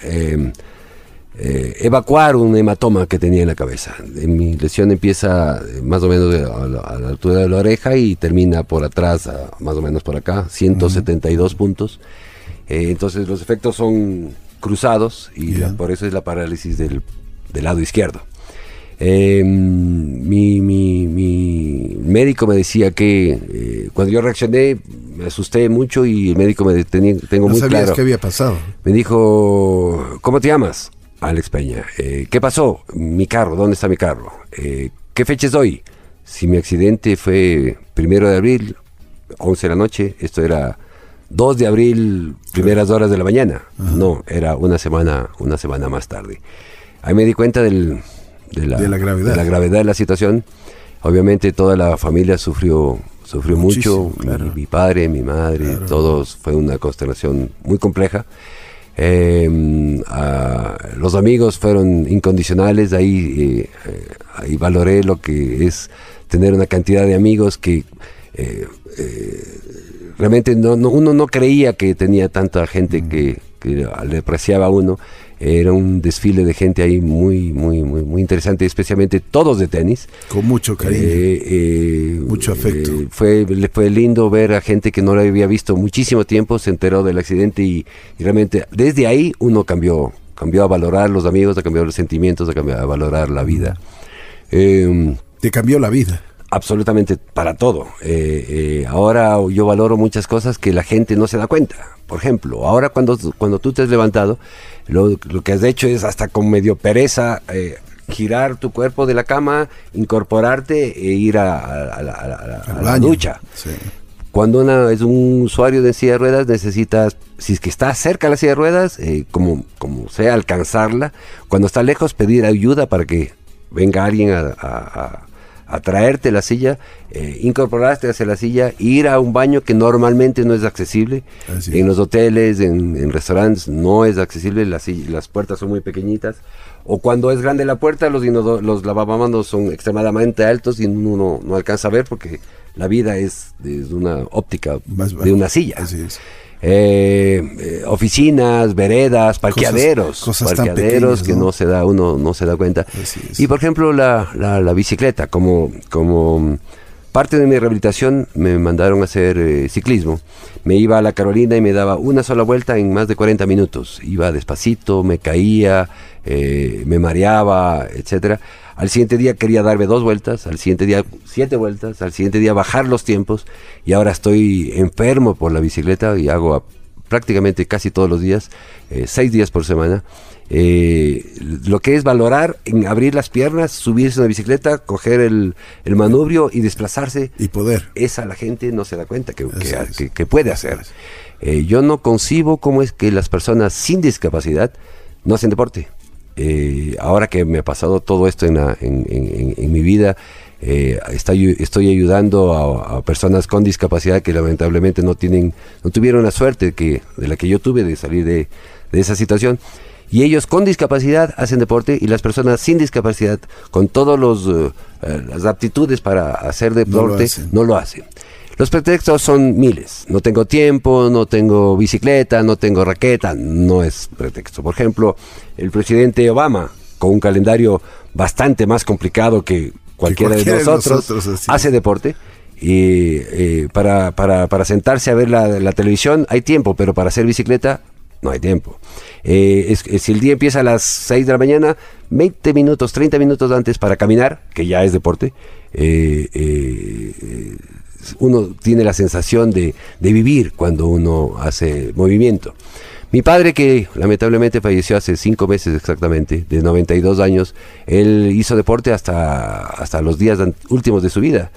Speaker 3: eh, evacuar un hematoma que tenía en la cabeza. mi lesión empieza eh, más o menos a la, altura de la oreja y termina por atrás, más o menos por acá, 172 puntos. Eh, entonces los efectos son cruzados y por eso es la parálisis del, lado izquierdo. Mi, médico me decía que cuando yo reaccioné me asusté mucho y el médico me tenía, tengo
Speaker 2: no
Speaker 3: muy
Speaker 2: sabías
Speaker 3: claro.
Speaker 2: qué había pasado.
Speaker 3: Me dijo, ¿cómo te llamas? Alex Peña, eh, ¿qué pasó? Mi carro, ¿dónde está mi carro? Eh, ¿Qué fecha es hoy? Si mi accidente fue primero de abril, 11 de la noche, esto era 2 de abril, primeras horas de la mañana. No, era una semana, una semana más tarde. Ahí me di cuenta del, de, la, gravedad. de, la, gravedad. de la situación. Obviamente toda la familia sufrió, sufrió mucho, mi, padre, mi madre, todos, fue una consternación muy compleja. Eh, los amigos fueron incondicionales, ahí, eh, ahí valoré lo que es tener una cantidad de amigos que eh, eh, realmente no, uno no creía que tenía tanta gente que, que le apreciaba a uno era un desfile de gente ahí muy, muy, muy, muy interesante, especialmente todos de tenis.
Speaker 2: Con mucho cariño, eh, eh, mucho afecto.
Speaker 3: Eh, fue, fue lindo ver a gente que no la había visto muchísimo tiempo, se enteró del accidente y, realmente desde ahí uno cambió, cambió a valorar los amigos, a cambiar los sentimientos, a, cambiar, a valorar la vida.
Speaker 2: Em, Te cambió la vida
Speaker 3: absolutamente para todo. ahora yo valoro muchas cosas que la gente no se da cuenta. Por ejemplo, ahora cuando, cuando tú te has levantado, lo, que has hecho es hasta con medio pereza eh, girar tu cuerpo de la cama, incorporarte e ir a, la, ducha. Cuando una, es un usuario de silla de ruedas, necesitas, si es que está cerca de la silla de ruedas, eh, como, como sea, alcanzarla. Cuando está lejos, pedir ayuda para que venga alguien a, a traerte la silla, eh, incorporarte hacia la silla, ir a un baño que normalmente no es accesible. En los hoteles, en, restaurantes no es accesible, las, las puertas son muy pequeñitas. O cuando es grande la puerta, los, los lavamanos son extremadamente altos y uno no, alcanza a ver porque la vida es de una óptica de una silla. Así es. Eh, eh, oficinas, veredas, parqueaderos, parqueaderos que ¿no? se da, uno no se da cuenta. Y por ejemplo la, la, bicicleta, como, como parte de mi rehabilitación me mandaron a hacer eh, ciclismo. Me iba a la Carolina y me daba una sola vuelta en más de 40 minutos. Iba despacito, me caía, me mareaba, etcétera. Al siguiente día quería darme dos vueltas, al siguiente día siete vueltas, al siguiente día bajar los tiempos y ahora estoy enfermo por la bicicleta y hago prácticamente casi todos los días, eh, seis días por semana. Eh, lo que es valorar en abrir las piernas, subirse a una bicicleta, coger el, manubrio y desplazarse.
Speaker 2: Y poder.
Speaker 3: Esa la gente no se da cuenta que, que, puede hacer. Eh, yo no concibo cómo es que las personas sin discapacidad no hacen deporte. Eh, ahora que me ha pasado todo esto en, en, mi vida, eh, estoy, estoy ayudando a, personas con discapacidad que lamentablemente no tienen, no tuvieron la suerte que, de la que yo tuve de salir de, esa situación. Y ellos con discapacidad hacen deporte y las personas sin discapacidad, con todas eh, las aptitudes para hacer deporte, no lo hacen. Los pretextos son miles. No tengo tiempo, no tengo bicicleta, no tengo raqueta. No es pretexto. Por ejemplo, el presidente Obama, con un calendario bastante más complicado que cualquiera, de nosotros, hace deporte. Y eh, para, para, para, sentarse a ver la, la, televisión hay tiempo, pero para hacer bicicleta no hay tiempo. Eh, si el día empieza a las 6 de la mañana, 20 minutos, 30 minutos antes para caminar, que ya es deporte, eh, eh, uno tiene la sensación de, de, vivir cuando uno hace movimiento. Mi padre, que lamentablemente falleció hace 5 meses exactamente, de 92 años, él hizo deporte hasta, hasta los días últimos de su vida.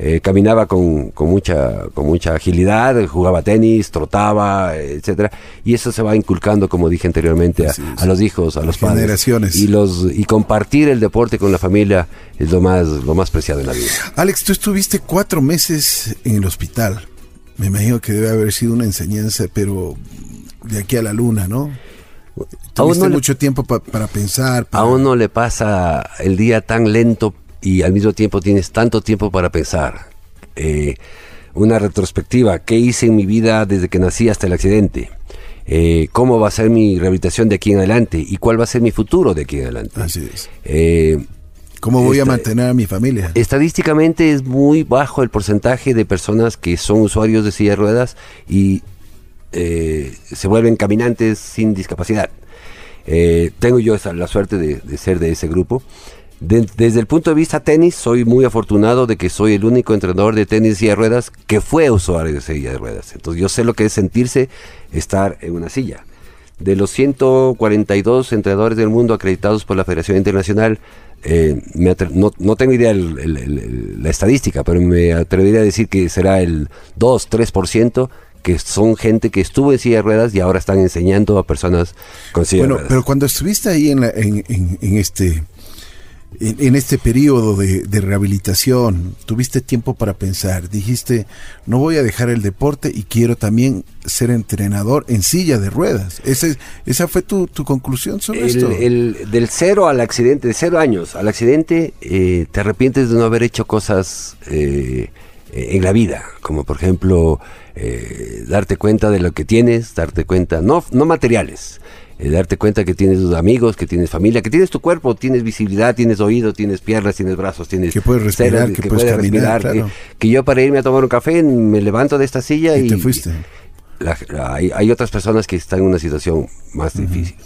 Speaker 3: Eh, caminaba con, con, mucha, con mucha agilidad, jugaba tenis, trotaba, etcétera, y eso se va inculcando, como dije anteriormente, a, los hijos, a los padres. Y los y compartir el deporte con la familia es lo más, lo más preciado en la vida.
Speaker 2: Alex, tú estuviste cuatro meses en el hospital. Me imagino que debe haber sido una enseñanza, pero de aquí a la luna, ¿no? Tuviste mucho tiempo para pensar.
Speaker 3: A uno le pasa el día tan lento y al mismo tiempo tienes tanto tiempo para pensar. Eh, una retrospectiva, ¿qué hice en mi vida desde que nací hasta el accidente? Eh, ¿Cómo va a ser mi rehabilitación de aquí en adelante? ¿Y cuál va a ser mi futuro de aquí en adelante?
Speaker 2: Así es. Eh, ¿Cómo voy a mantener a mi familia?
Speaker 3: Estadísticamente es muy bajo el porcentaje de personas que son usuarios de silla de ruedas y se vuelven caminantes sin discapacidad. tengo yo esa, la suerte de, ser de ese grupo desde el punto de vista tenis, soy muy afortunado de que soy el único entrenador de tenis y de ruedas que fue usuario de silla de ruedas. Entonces yo sé lo que es sentirse estar en una silla. De los 142 entrenadores del mundo acreditados por la Federación Internacional, eh, no, tengo idea la estadística, pero me atrevería a decir que será el 2-3% que son gente que estuvo en silla de ruedas y ahora están enseñando a personas con silla de ruedas.
Speaker 2: Pero cuando estuviste ahí en, en este en, este periodo de, rehabilitación, tuviste tiempo para pensar, dijiste, no voy a dejar el deporte y quiero también ser entrenador en silla de ruedas. Ese, ¿Esa fue tu, conclusión sobre esto?
Speaker 3: del cero al accidente, de cero años al accidente, eh, te arrepientes de no haber hecho cosas eh, en la vida, como por ejemplo eh, darte cuenta de lo que tienes, darte cuenta, no, no materiales, eh, darte cuenta que tienes tus amigos, que tienes familia, que tienes tu cuerpo, tienes visibilidad, tienes oído, tienes piernas, tienes brazos, tienes
Speaker 2: que puedes respirar, que, puedes, caminar,
Speaker 3: que, yo para irme a tomar un café me levanto de esta silla y,
Speaker 2: te fuiste.
Speaker 3: hay, otras personas que están en una situación más difícil.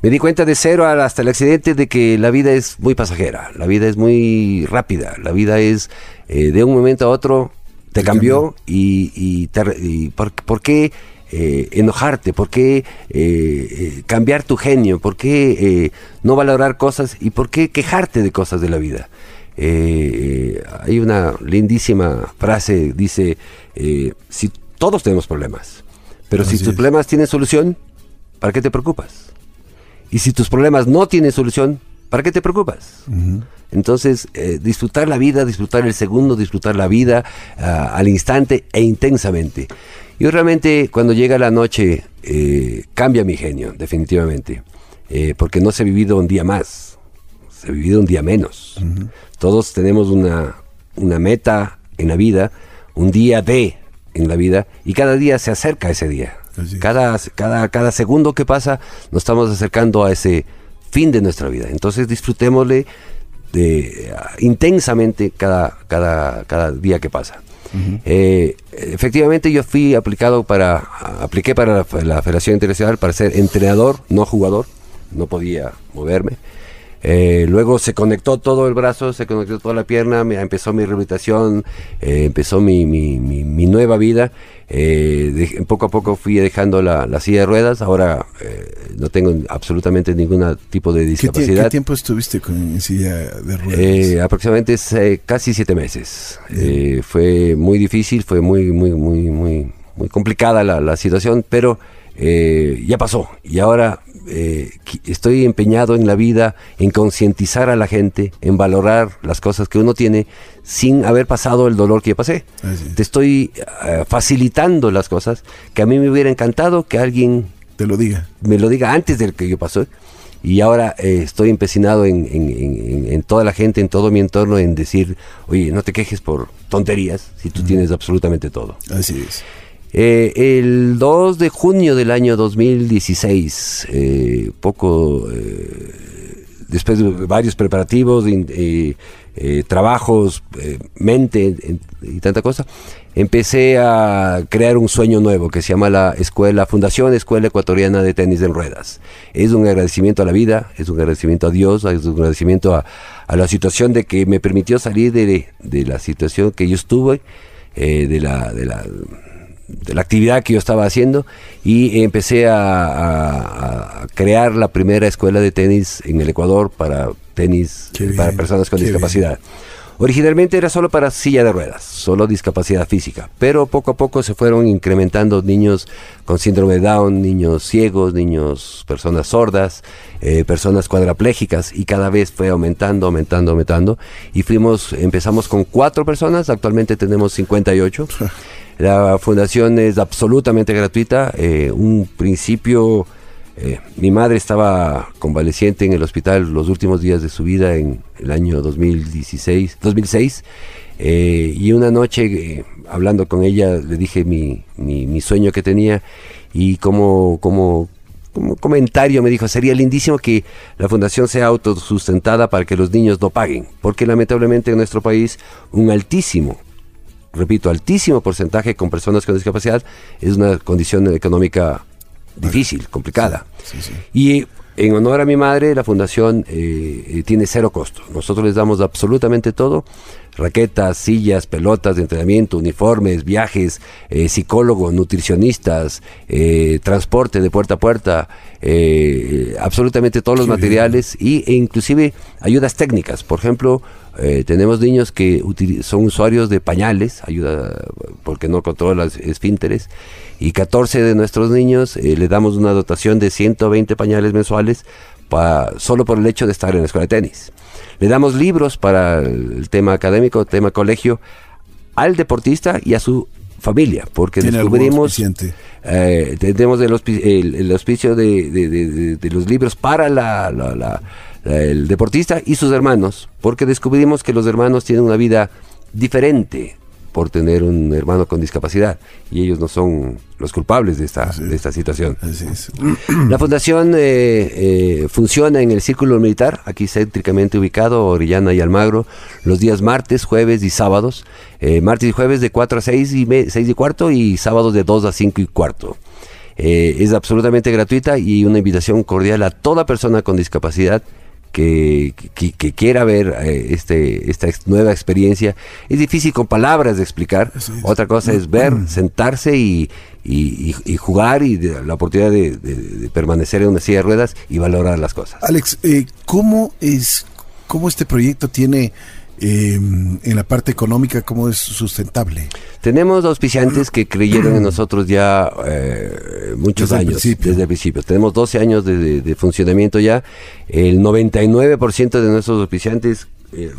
Speaker 3: Me di cuenta de cero hasta el accidente de que la vida es muy pasajera, la vida es muy rápida, la vida es eh, de un momento a otro te, cambió, y, y, por qué eh, enojarte? ¿Por qué eh, eh, cambiar tu genio? ¿Por qué no valorar cosas? ¿Y por qué quejarte de cosas de la vida? hay una lindísima frase, dice, si todos tenemos problemas, pero si tus problemas tienen solución, ¿para qué te preocupas? Y si tus problemas no tienen solución, ¿para qué te preocupas? Entonces, disfrutar la vida, disfrutar el segundo, disfrutar la vida ah, al instante e intensamente. Yo realmente cuando llega la noche eh, cambia mi genio, definitivamente, eh, porque no se ha vivido un día más, se ha vivido un día menos. Todos tenemos una, una meta en la vida, un día de en la vida, y cada día se acerca ese día. Cada, cada, cada segundo que pasa nos estamos acercando a ese fin de nuestra vida. Entonces disfrutémosle de, intensamente cada, cada, cada día que pasa. Eh, efectivamente yo fui aplicado para, apliqué para la, Federación Internacional para ser entrenador, no jugador, no podía moverme. Eh, luego se conectó todo el brazo, se conectó toda la pierna, me, empezó mi rehabilitación, eh, empezó mi, mi, mi, nueva vida. Eh, poco a poco fui dejando la, silla de ruedas, ahora no tengo absolutamente ningún tipo de discapacidad.
Speaker 2: ¿Qué, tiempo estuviste con silla de ruedas?
Speaker 3: aproximadamente casi siete meses. fue muy difícil, fue muy, muy, muy, muy, muy complicada la, la situación, pero ya pasó y ahora eh, estoy empeñado en la vida en concientizar a la gente, en valorar las cosas que uno tiene sin haber pasado el dolor que yo pasé. Te estoy eh, facilitando las cosas que a mí me hubiera encantado que alguien
Speaker 2: te lo diga.
Speaker 3: Me lo diga antes del que yo pasé y ahora eh, estoy empecinado en, en, toda la gente, en todo mi entorno, en decir, oye, no te quejes por tonterías si tú tienes absolutamente todo.
Speaker 2: Así es.
Speaker 3: Eh, el 2 de junio del año 2016, eh, poco después de varios preparativos, trabajos, mente y tanta cosa, empecé a crear un sueño nuevo que se llama la escuela Fundación Escuela Ecuatoriana de Tenis en Ruedas. Es un agradecimiento a la vida, es un agradecimiento a Dios, es un agradecimiento a, la situación de que me permitió salir de, la situación que yo estuve, eh, de, la, de, la, de la actividad que yo estaba haciendo y empecé a, crear la primera escuela de tenis en el Ecuador para tenis para personas con discapacidad. Originalmente era solo para silla de ruedas, solo discapacidad física, pero poco a poco se fueron incrementando niños con síndrome de Down, niños ciegos, niños, personas sordas, eh, personas cuadraplégicas y cada vez fue aumentando, aumentando, aumentando y fuimos, empezamos con cuatro personas, actualmente tenemos 58. La fundación es absolutamente gratuita, eh, un principio eh, mi madre estaba convaleciente en el hospital los últimos días de su vida en el año 2016, 2006 eh, y una noche hablando con ella le dije mi, mi, sueño que tenía y como comentario me dijo, sería lindísimo que la fundación sea autosustentada para que los niños no paguen, porque lamentablemente en nuestro país un altísimo repito, altísimo porcentaje con personas con discapacidad es una condición económica difícil, complicada. Y en honor a mi madre, la fundación eh, eh, tiene cero costo. Nosotros les damos absolutamente todo. Raquetas, sillas, pelotas de entrenamiento, uniformes, viajes, eh, psicólogos, nutricionistas, transporte de puerta a puerta, absolutamente todos los materiales y, e inclusive ayudas técnicas. Por ejemplo, tenemos niños que son usuarios de pañales, ayuda porque no controlan las esfínteres, y 14 de nuestros niños eh, le damos una dotación de 120 pañales mensuales para, solo por el hecho de estar en la escuela de tenis. Le damos libros para el tema académico, tema colegio, al deportista y a su familia, porque descubrimos, eh, tenemos el, auspicio de, los libros para la, el deportista y sus hermanos, porque descubrimos que los hermanos tienen una vida diferente por tener un hermano con discapacidad y ellos no son los culpables de esta, de esta situación. La fundación eh, eh, funciona en el Círculo Militar, aquí céntricamente ubicado, Orellana y Almagro, los días martes, jueves y sábados. Eh, martes y jueves de 4 a 6 y, 6 y cuarto y sábados de 2 a 5 y cuarto. es absolutamente gratuita y una invitación cordial a toda persona con discapacidad que, quiera ver eh, este, esta nueva experiencia. Es difícil con palabras de explicar. Otra cosa es ver, sentarse y, jugar y la oportunidad de, permanecer en una silla de ruedas y valorar las cosas.
Speaker 2: Alex, eh, ¿cómo, es, ¿cómo este proyecto tiene Em, en la parte económica, ¿cómo es sustentable?
Speaker 3: Tenemos auspiciantes que creyeron en nosotros ya eh, muchos años, desde el principio. Tenemos 12 años de, funcionamiento ya. El 99% de nuestros auspiciantes eh,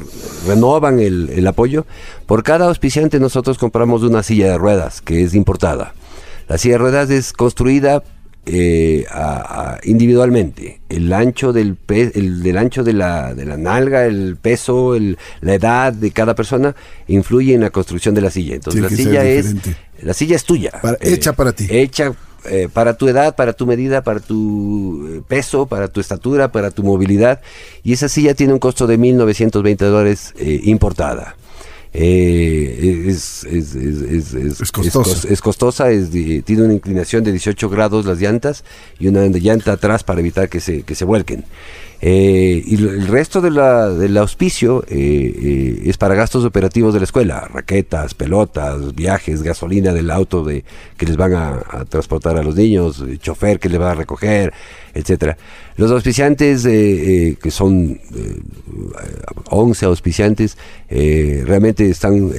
Speaker 3: renovan el, el apoyo. Por cada auspiciante nosotros compramos una silla de ruedas que es importada. La silla de ruedas es construida eh, individualmente. El ancho del, el, del ancho de la, de la nalga, el peso, el, la edad de cada persona influye en la construcción de la silla. Entonces la silla es la silla es tuya,
Speaker 2: hecha para ti,
Speaker 3: hecha eh, para tu edad, para tu medida, para tu eh, peso, para tu estatura, para tu movilidad. Y esa silla tiene un costo de 1.920 dólares importada. Eh, es, es, es,
Speaker 2: es, costosa,
Speaker 3: es, costosa tiene una inclinación de 18 grados las llantas y una llanta atrás para evitar que se, que se vuelquen. Eh, y el resto de la, del auspicio eh, es para gastos operativos de la escuela, raquetas, pelotas, viajes, gasolina del auto de, que les van a, transportar a los niños, chofer que les va a recoger, etcétera. Los auspiciantes, eh, eh, que son 11 eh, auspiciantes, realmente están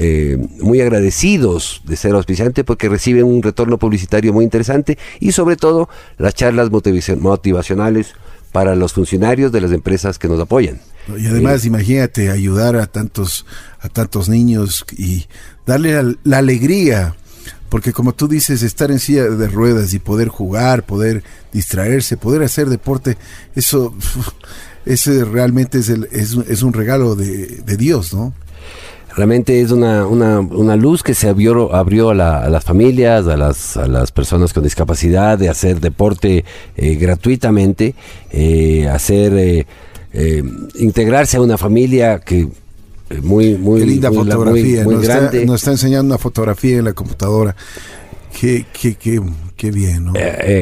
Speaker 3: muy agradecidos de ser auspiciantes porque reciben un retorno publicitario muy interesante y sobre todo las charlas motivacionales para los funcionarios de las empresas que nos apoyan.
Speaker 2: Y además, imagínate ayudar a tantos, a tantos niños y darle la, alegría Porque como tú dices, estar en silla de ruedas y poder jugar, poder distraerse, poder hacer deporte, eso, ese realmente es, el, es, es un regalo de, de Dios, ¿no?
Speaker 3: Realmente es una, una, una, luz que se abrió, abrió a, las familias, a las, a las personas con discapacidad, de hacer deporte eh, gratuitamente, eh, hacer eh, integrarse a una familia que muy, muy,
Speaker 2: linda fotografía, muy, grande. Está, nos está enseñando una fotografía en la computadora. Qué, qué, qué, qué bien, ¿no?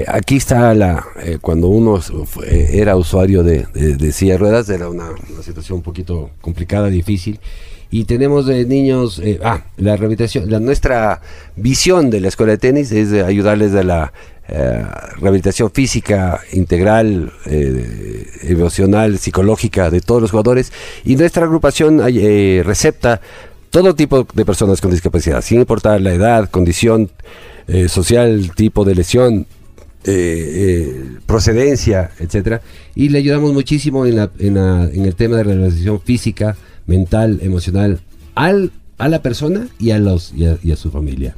Speaker 3: aquí está la. cuando uno era usuario de, de, silla de ruedas, era una, una situación un poquito complicada, difícil y tenemos de niños, eh, ah, la rehabilitación, la, nuestra visión de la escuela de tenis es ayudarles a la eh, rehabilitación física integral, eh, emocional, psicológica de todos los jugadores. Y nuestra agrupación recepta todo tipo de personas con discapacidad, sin importar la edad, condición social, tipo de lesión, procedencia, etcétera, y le ayudamos muchísimo en, la, en, la, en el tema de la rehabilitación física, mental, emocional al, a la persona y a, los, y a, su familia.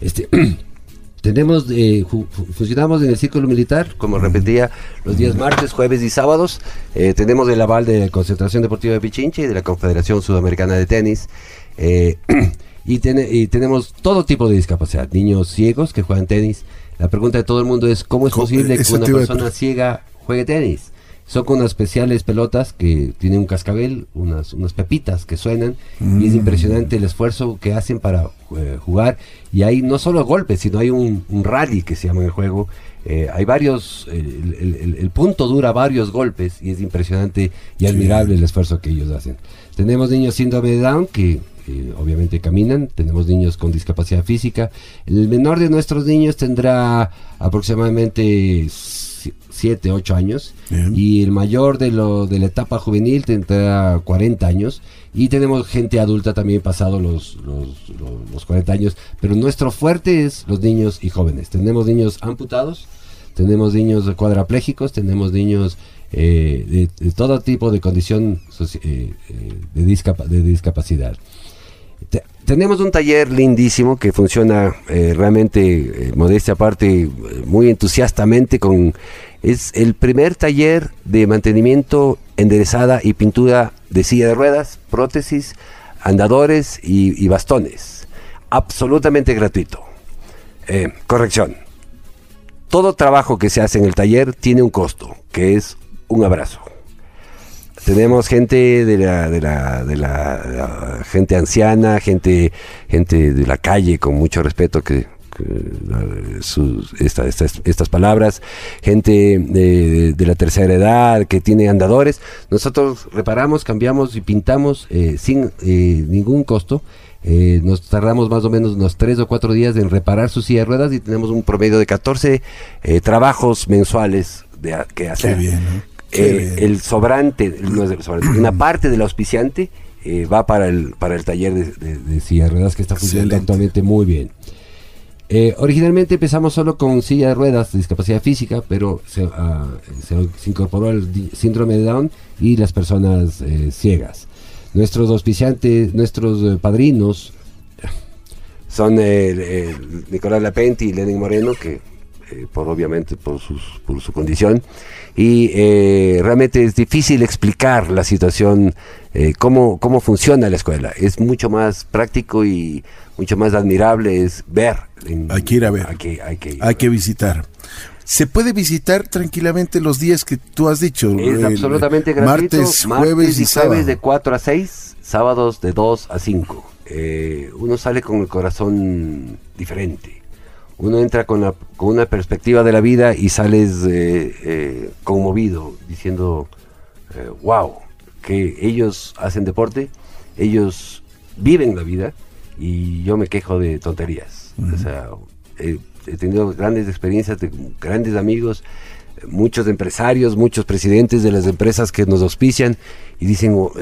Speaker 3: Este, tenemos eh, funcionamos en el círculo militar, como repetía, los días martes, jueves y sábados. Eh, tenemos el aval de la Concentración Deportiva de Pichinche y de la Confederación Sudamericana de Tenis. Eh, y, y, tenemos todo tipo de discapacidad. Niños ciegos que juegan tenis. La pregunta de todo el mundo es, ¿cómo es posible que una persona ciega juegue tenis? Son con unas especiales pelotas que tienen un cascabel, unas, unas pepitas que suenan y es mm. impresionante el esfuerzo que hacen para eh, jugar. Y hay no solo golpes, sino hay un, rally que se llama en el juego. Eh, hay varios, el, punto dura varios golpes y es impresionante y admirable el esfuerzo que ellos hacen. Tenemos niños síndrome de Down que obviamente caminan, tenemos niños con discapacidad física. El menor de nuestros niños tendrá aproximadamente 7, 8 años. Y el mayor de, lo, de la etapa juvenil tendrá 40 años. Y tenemos gente adulta también pasado los, los, los, 40 años. Pero nuestro fuerte es los niños y jóvenes. Tenemos niños amputados, tenemos niños cuadraplégicos, tenemos niños eh, de, todo tipo de condición eh, eh, de, de discapacidad tenemos un taller lindísimo que funciona eh, realmente, eh, modestia aparte, muy entusiastamente con... Es el primer taller de mantenimiento, enderezada y pintura de silla de ruedas, prótesis, andadores y, bastones. Absolutamente gratuito. Eh, corrección. Todo trabajo que se hace en el taller tiene un costo, que es un abrazo. Tenemos gente de la, de la, de la, gente anciana, gente, gente de la calle con mucho respeto que, sus, estas palabras, gente de, la tercera edad que tiene andadores. Nosotros reparamos, cambiamos y pintamos eh, sin eh, ningún costo. Eh, nos tardamos más o menos unos tres o cuatro días en reparar sus silla de ruedas y tenemos un promedio de 14 trabajos mensuales de, que hacer. Eh, el sobrante, una parte del auspiciante eh, va para el, para el taller de, de, silla de ruedas que está funcionando actualmente muy bien. Eh, originalmente empezamos solo con silla de ruedas discapacidad física, pero se, ah, incorporó el síndrome de Down y las personas ciegas. Nuestros auspiciantes, nuestros padrinos son Nicolás Lapenti y Lenin Moreno, que por obviamente por, sus, por su condición, y eh, realmente es difícil explicar la situación, eh, cómo, cómo funciona la escuela. Es mucho más práctico y mucho más admirable es ver.
Speaker 2: hay que ir a ver.
Speaker 3: Hay que, hay que,
Speaker 2: hay que visitar. Se puede visitar tranquilamente los días que tú has dicho.
Speaker 3: Es absolutamente gratuito.
Speaker 2: Martes, jueves y, jueves
Speaker 3: de 4 a 6, sábados de 2 a 5. Eh, uno sale con el corazón diferente uno entra con, con una perspectiva de la vida y sales eh, eh, conmovido, diciendo, wow, eh, que ellos hacen deporte, ellos viven la vida y yo me quejo de tonterías. O sea, he tenido grandes experiencias de grandes amigos, muchos empresarios, muchos presidentes de las empresas que nos auspician y dicen, oh,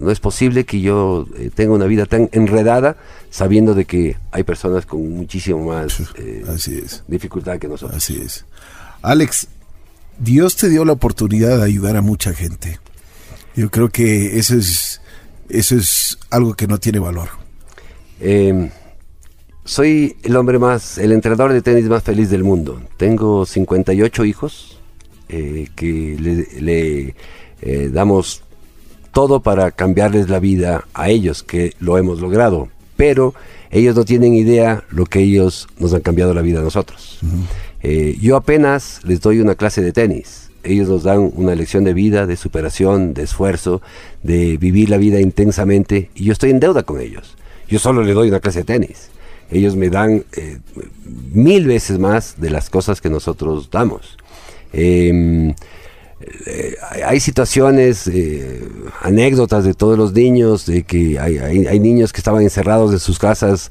Speaker 3: no es posible que yo eh, tenga una vida tan enredada sabiendo de que hay personas con muchísimo más eh, dificultad que nosotros.
Speaker 2: Así es. Alex, Dios te dio la oportunidad de ayudar a mucha gente. Yo creo que eso es, eso es algo que no tiene valor.
Speaker 3: Soy el hombre más, el entrenador de tenis más feliz del mundo. Tengo 58 hijos eh, que le, eh, damos todo para cambiarles la vida a ellos, que lo hemos logrado. Pero ellos no tienen idea lo que ellos nos han cambiado la vida a nosotros. Eh, yo apenas les doy una clase de tenis. Ellos nos dan una lección de vida, de superación, de esfuerzo, de vivir la vida intensamente. Y yo estoy en deuda con ellos. Yo solo les doy una clase de tenis ellos me dan eh, mil veces más de las cosas que nosotros damos. Em, eh, hay situaciones, eh, anécdotas de todos los niños, de que hay, niños que estaban encerrados en sus casas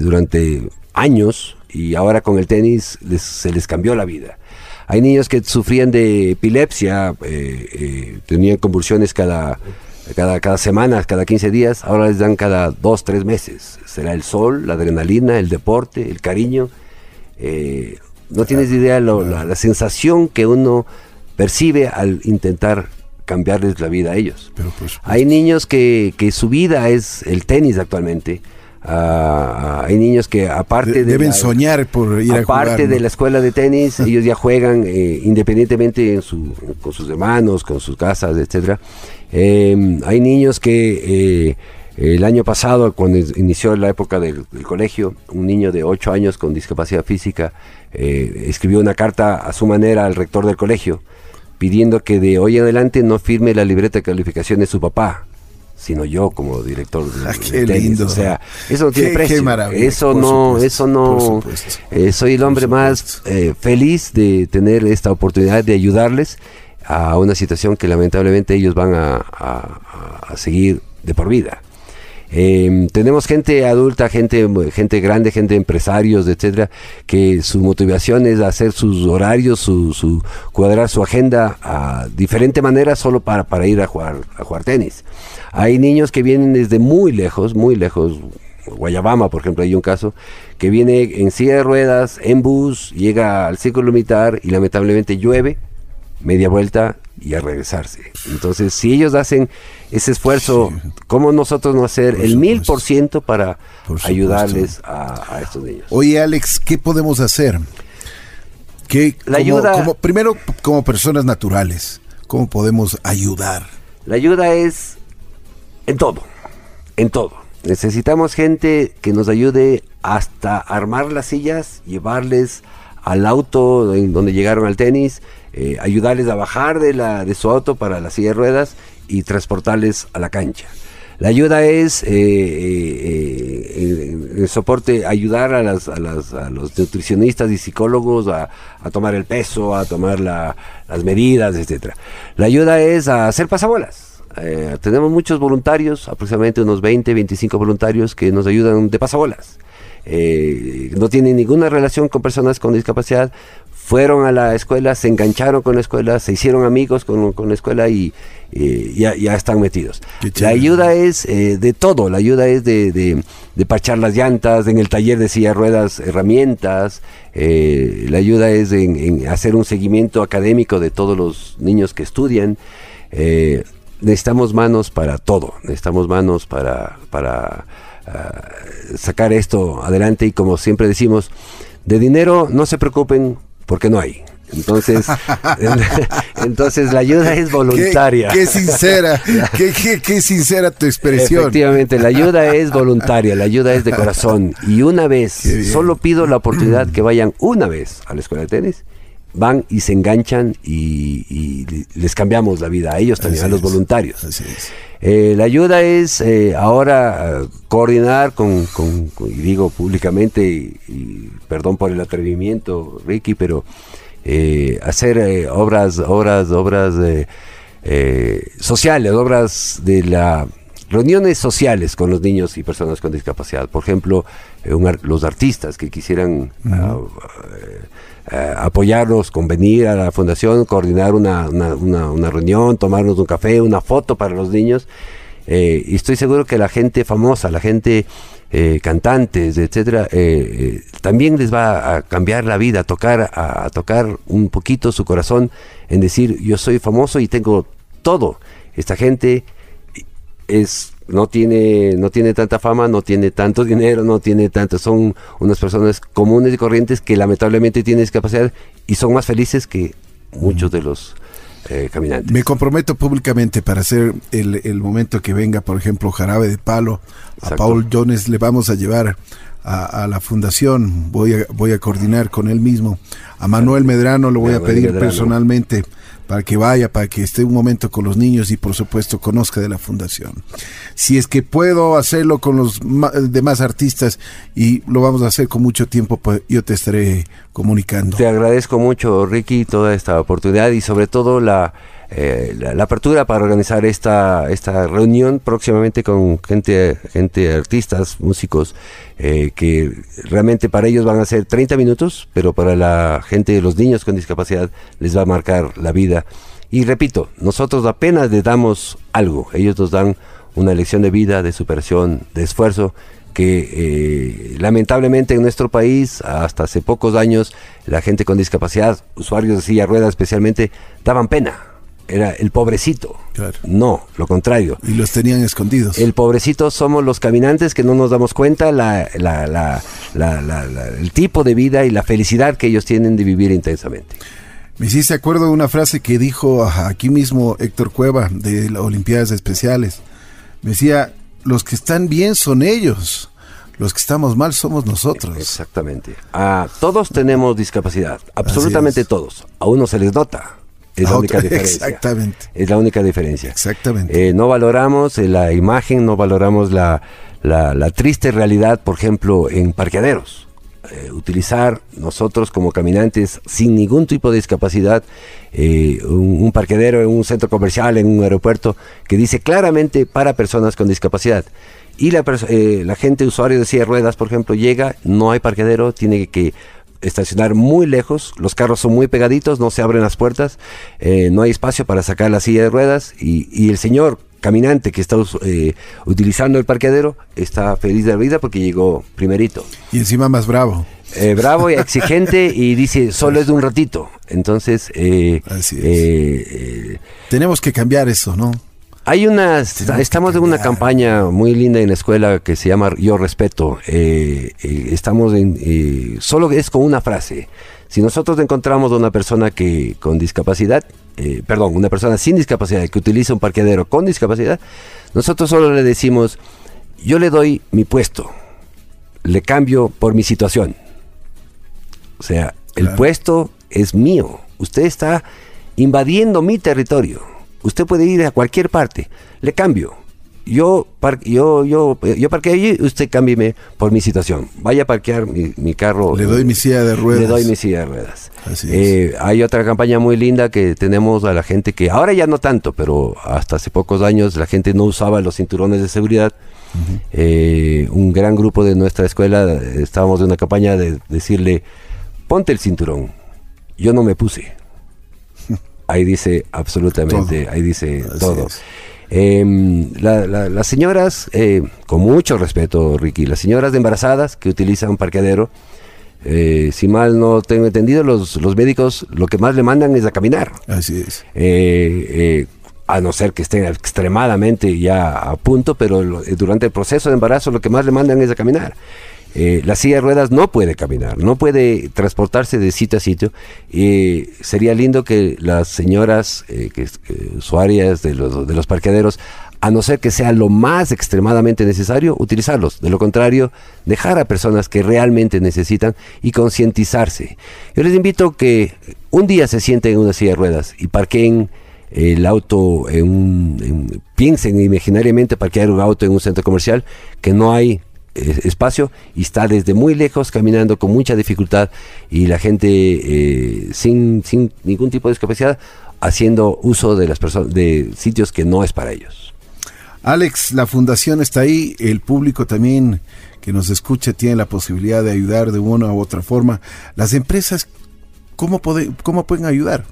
Speaker 3: durante años y ahora con el tenis se les cambió la vida. Hay niños que sufrían de epilepsia, tenían convulsiones cada cada, cada semana, cada 15 días, ahora les dan cada 2, 3 meses. Será el sol, la adrenalina, el deporte, el cariño. Eh, no tienes idea la, la, sensación que uno percibe al intentar cambiarles la vida a ellos. Hay niños que, que su vida es el tenis actualmente. Uh, hay niños que aparte de
Speaker 2: deben soñar por ir
Speaker 3: a jugar, de la escuela de tenis ellos ya juegan eh, independientemente en su, con sus hermanos con sus casas etcétera. Eh, hay niños que eh, el año pasado cuando inició la época del, colegio un niño de 8 años con discapacidad física eh, escribió una carta a su manera al rector del colegio pidiendo que de hoy en adelante no firme la libreta de calificación de su papá sino yo como director de,
Speaker 2: ah, qué lindo.
Speaker 3: O sea, eso no tiene precio. eso, no, eso no, eh, soy el hombre más eh, feliz de tener esta oportunidad de ayudarles a una situación que lamentablemente ellos van a, seguir de por vida. Em, tenemos gente adulta, gente, gente grande, gente empresarios, etcétera, que su motivación es hacer sus horarios, su, cuadrar su agenda a diferente manera solo para, para ir a jugar, a jugar tenis. Hay niños que vienen desde muy lejos, muy lejos. Guayabama, por ejemplo, hay un caso que viene en silla de ruedas, en bus, llega al círculo militar y lamentablemente llueve, media vuelta y a regresarse. Entonces, si ellos hacen ese esfuerzo, ¿cómo nosotros no hacer el mil por ciento para ayudarles a, estos niños?
Speaker 2: Oye, Alex, ¿qué podemos hacer? ¿Qué,
Speaker 3: la ayuda,
Speaker 2: primero, como personas naturales, ¿cómo podemos ayudar?
Speaker 3: La ayuda es en todo, en todo. Necesitamos gente que nos ayude hasta armar las sillas, llevarles al auto en donde llegaron al tenis, eh, ayudarles a bajar de, la, de su auto para la silla de ruedas y transportarles a la cancha. La ayuda es eh, eh, el soporte, ayudar a, los nutricionistas y psicólogos a, tomar el peso, a tomar la, las medidas, etcétera. La ayuda es a hacer pasabolas eh, tenemos muchos voluntarios, aproximadamente unos 20, 25 voluntarios que nos ayudan de pasabolas. Eh, no tienen ninguna relación con personas con discapacidad, fueron a la escuela, se engancharon con la escuela, se hicieron amigos con, con la escuela y ya, ya, están metidos. La ayuda es eh, de todo, la ayuda es de, de, parchar las llantas, en el taller de silla ruedas, herramientas, la ayuda es en, hacer un seguimiento académico de todos los niños que estudian necesitamos manos para todo, necesitamos manos para, para ah, sacar esto adelante y como siempre decimos, de dinero no se preocupen porque no hay. Entonces, entonces la ayuda es voluntaria.
Speaker 2: Qué, sincera, qué, sincera tu expresión.
Speaker 3: Efectivamente, la ayuda es voluntaria, la ayuda es de corazón. Y una vez, solo pido la oportunidad que vayan una vez a la escuela de tenis van y se enganchan y, les cambiamos la vida a ellos también, a los voluntarios. Eh, la ayuda es eh, ahora eh, coordinar con, y digo públicamente, y, perdón por el atrevimiento, Ricky, pero hacer obras, obras, obras sociales, obras de la reuniones sociales con los niños y personas con discapacidad. Por ejemplo, los artistas que quisieran eh, apoyarnos, convenir a la fundación, coordinar una, una, reunión, tomarnos un café, una foto para los niños. Eh, y estoy seguro que la gente famosa, la gente eh, cantantes, etcétera, también les va a cambiar la vida, a tocar, a, tocar un poquito su corazón en decir yo soy famoso y tengo todo. Esta gente es no tiene, no tiene tanta fama, no tiene tanto dinero, no tiene tanto, son unas personas comunes y corrientes que lamentablemente tienen discapacidad y son más felices que muchos de los eh, caminantes.
Speaker 2: Me comprometo públicamente para hacer el, el, momento que venga, por ejemplo, Jarabe de Palo, a Paul Jones le vamos a llevar a, la fundación, voy a, voy a coordinar con él mismo. A Manuel Medrano lo voy a pedir personalmente para que vaya, para que esté un momento con los niños y por supuesto conozca de la fundación. Si es que puedo hacerlo con los demás artistas y lo vamos a hacer con mucho tiempo, pues yo te estaré comunicando.
Speaker 3: Te agradezco mucho, Ricky, toda esta oportunidad y sobre todo la eh, la, apertura para organizar esta, esta reunión próximamente con gente, gente artistas, músicos, eh, que realmente para ellos van a ser 30 minutos, pero para la gente, los niños con discapacidad, les va a marcar la vida. Y repito, nosotros apenas les damos algo, ellos nos dan una lección de vida, de superación, de esfuerzo, que eh, lamentablemente en nuestro país, hasta hace pocos años, la gente con discapacidad, usuarios de silla rueda especialmente, daban pena era el pobrecito. No, lo contrario.
Speaker 2: Y los tenían escondidos.
Speaker 3: El pobrecito somos los caminantes que no nos damos cuenta la, la, la, el tipo de vida y la felicidad que ellos tienen de vivir intensamente.
Speaker 2: Me hiciste acuerdo de una frase que dijo aquí mismo Héctor Cueva de las Olimpiadas Especiales. Me decía, los que están bien son ellos. Los que estamos mal somos nosotros.
Speaker 3: Exactamente. Todos tenemos discapacidad, absolutamente todos. A uno se les nota, es la única diferencia.
Speaker 2: Exactamente.
Speaker 3: Es la única diferencia.
Speaker 2: Exactamente.
Speaker 3: Eh, no valoramos eh, la imagen, no valoramos la, la, triste realidad, por ejemplo, en parqueaderos. Eh, utilizar nosotros como caminantes sin ningún tipo de discapacidad un, un, parqueadero en un centro comercial, en un aeropuerto, que dice claramente para personas con discapacidad. Y la, la gente usuario de silla de ruedas, por ejemplo, llega, no hay parqueadero, tiene que estacionar muy lejos, los carros son muy pegaditos, no se abren las puertas, eh, no hay espacio para sacar la silla de ruedas y, el señor caminante que está eh, utilizando el parqueadero está feliz de la vida porque llegó primerito.
Speaker 2: Y encima más bravo.
Speaker 3: Eh, bravo y exigente y dice solo es de un ratito. Entonces,
Speaker 2: Así tenemos que cambiar eso, ¿no?
Speaker 3: Hay una, estamos en una campaña muy linda en la escuela que se llama Yo Respeto. Eh, eh, estamos en, eh, solo es con una frase. Si nosotros encontramos a una persona que con discapacidad, perdón, una persona sin discapacidad que utiliza un parqueadero con discapacidad, nosotros solo le decimos, yo le doy mi puesto, le cambio por mi situación. O sea, el puesto es mío. Usted está invadiendo mi territorio Usted puede ir a cualquier parte. Le cambio. Yo, yo, yo, yo parqué allí, usted cámbieme por mi situación. Vaya a parquear mi, carro.
Speaker 2: Le doy mi silla de ruedas.
Speaker 3: Le doy mi silla de ruedas. Eh, hay otra campaña muy linda que tenemos a la gente que, ahora ya no tanto, pero hasta hace pocos años la gente no usaba los cinturones de seguridad. Eh, un gran grupo de nuestra escuela estábamos en una campaña de decirle, ponte el cinturón. Yo no me puse ahí dice absolutamente, ahí dice todo. Em, las señoras, eh, con mucho respeto, Ricky, las señoras de embarazadas que utilizan un parqueadero, eh, si mal no tengo entendido, los, los médicos lo que más le mandan es a caminar.
Speaker 2: Así es.
Speaker 3: Eh, a no ser que estén extremadamente ya a punto, pero durante el proceso de embarazo lo que más le mandan es a caminar. Eh, la silla de ruedas no puede caminar, no puede transportarse de sitio a sitio. y sería lindo que las señoras eh, usuarias de los, de los parqueaderos, a no ser que sea lo más extremadamente necesario, utilizarlos. De lo contrario, dejar a personas que realmente necesitan y concientizarse. Yo les invito que un día se sienten en una silla de ruedas y parqueen el auto en un... piensen imaginariamente parquear un auto en un centro comercial que no hay espacio y está desde muy lejos caminando con mucha dificultad y la gente eh, sin, sin ningún tipo de discapacidad haciendo uso de las personas de sitios que no es para ellos.
Speaker 2: Alex, la fundación está ahí, el público también que nos escucha tiene la posibilidad de ayudar de una u otra forma. Las empresas ¿Cómo, ¿Cómo pueden ayudar?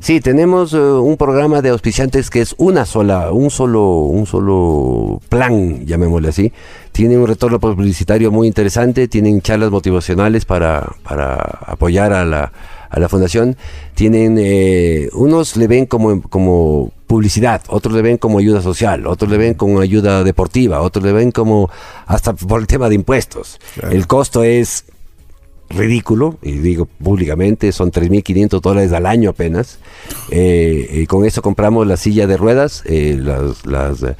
Speaker 3: Sí, tenemos eh, un programa de auspiciantes que es una sola, un solo, un solo plan, llamémosle así. Tienen un retorno publicitario muy interesante, tienen charlas motivacionales para, para apoyar a la, a la fundación, tienen, eh, unos le ven como, como publicidad, otros le ven como ayuda social, otros le ven como ayuda deportiva, otros le ven como hasta por el tema de impuestos. El costo es ridículo, y digo públicamente, son 3.500 dólares al año apenas. Eh, y con eso compramos la silla de ruedas, eh, las, las eh,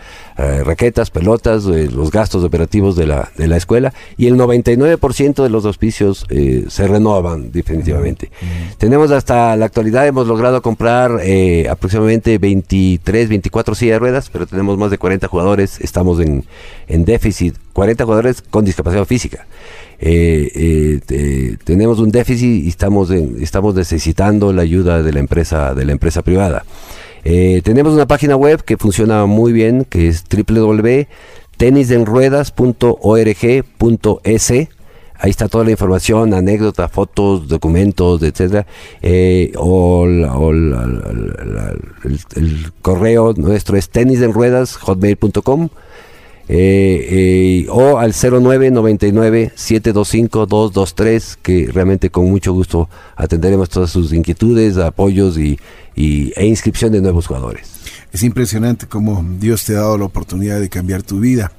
Speaker 3: raquetas, pelotas, los gastos operativos de la, de la escuela, y el 99% de los auspicios se renovan definitivamente. Tenemos hasta la actualidad, hemos logrado comprar aproximadamente 23, 24 sillas de ruedas, pero tenemos más de 40 jugadores, estamos en, en déficit, 40 jugadores con discapacidad física. Eh, eh, tenemos un déficit y estamos, estamos necesitando la ayuda de la empresa, de la empresa privada. Eh, tenemos una página web que funciona muy bien, que es www.tenisenruedas.org.es. Ahí está toda la información, anécdotas, fotos, documentos, etcétera. o, el, correo nuestro es tenisenruedas.hotmail.com eh, eh, o al 0999-725-223, que realmente con mucho gusto atenderemos todas sus inquietudes, apoyos y, e inscripción de nuevos jugadores.
Speaker 2: Es impresionante cómo Dios te ha dado la oportunidad de cambiar tu vida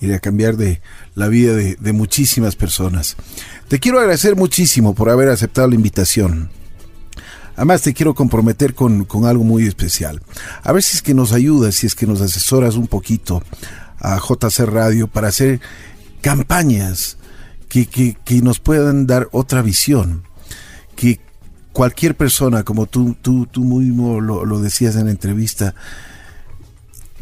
Speaker 2: y de cambiar de la vida de, muchísimas personas. Te quiero agradecer muchísimo por haber aceptado la invitación. Además te quiero comprometer con, con algo muy especial. A ver si es que nos ayudas, si es que nos asesoras un poquito a JC Radio para hacer campañas que, que, nos puedan dar otra visión, que cualquier persona, como tú, tú, tú mismo lo, lo decías en la entrevista,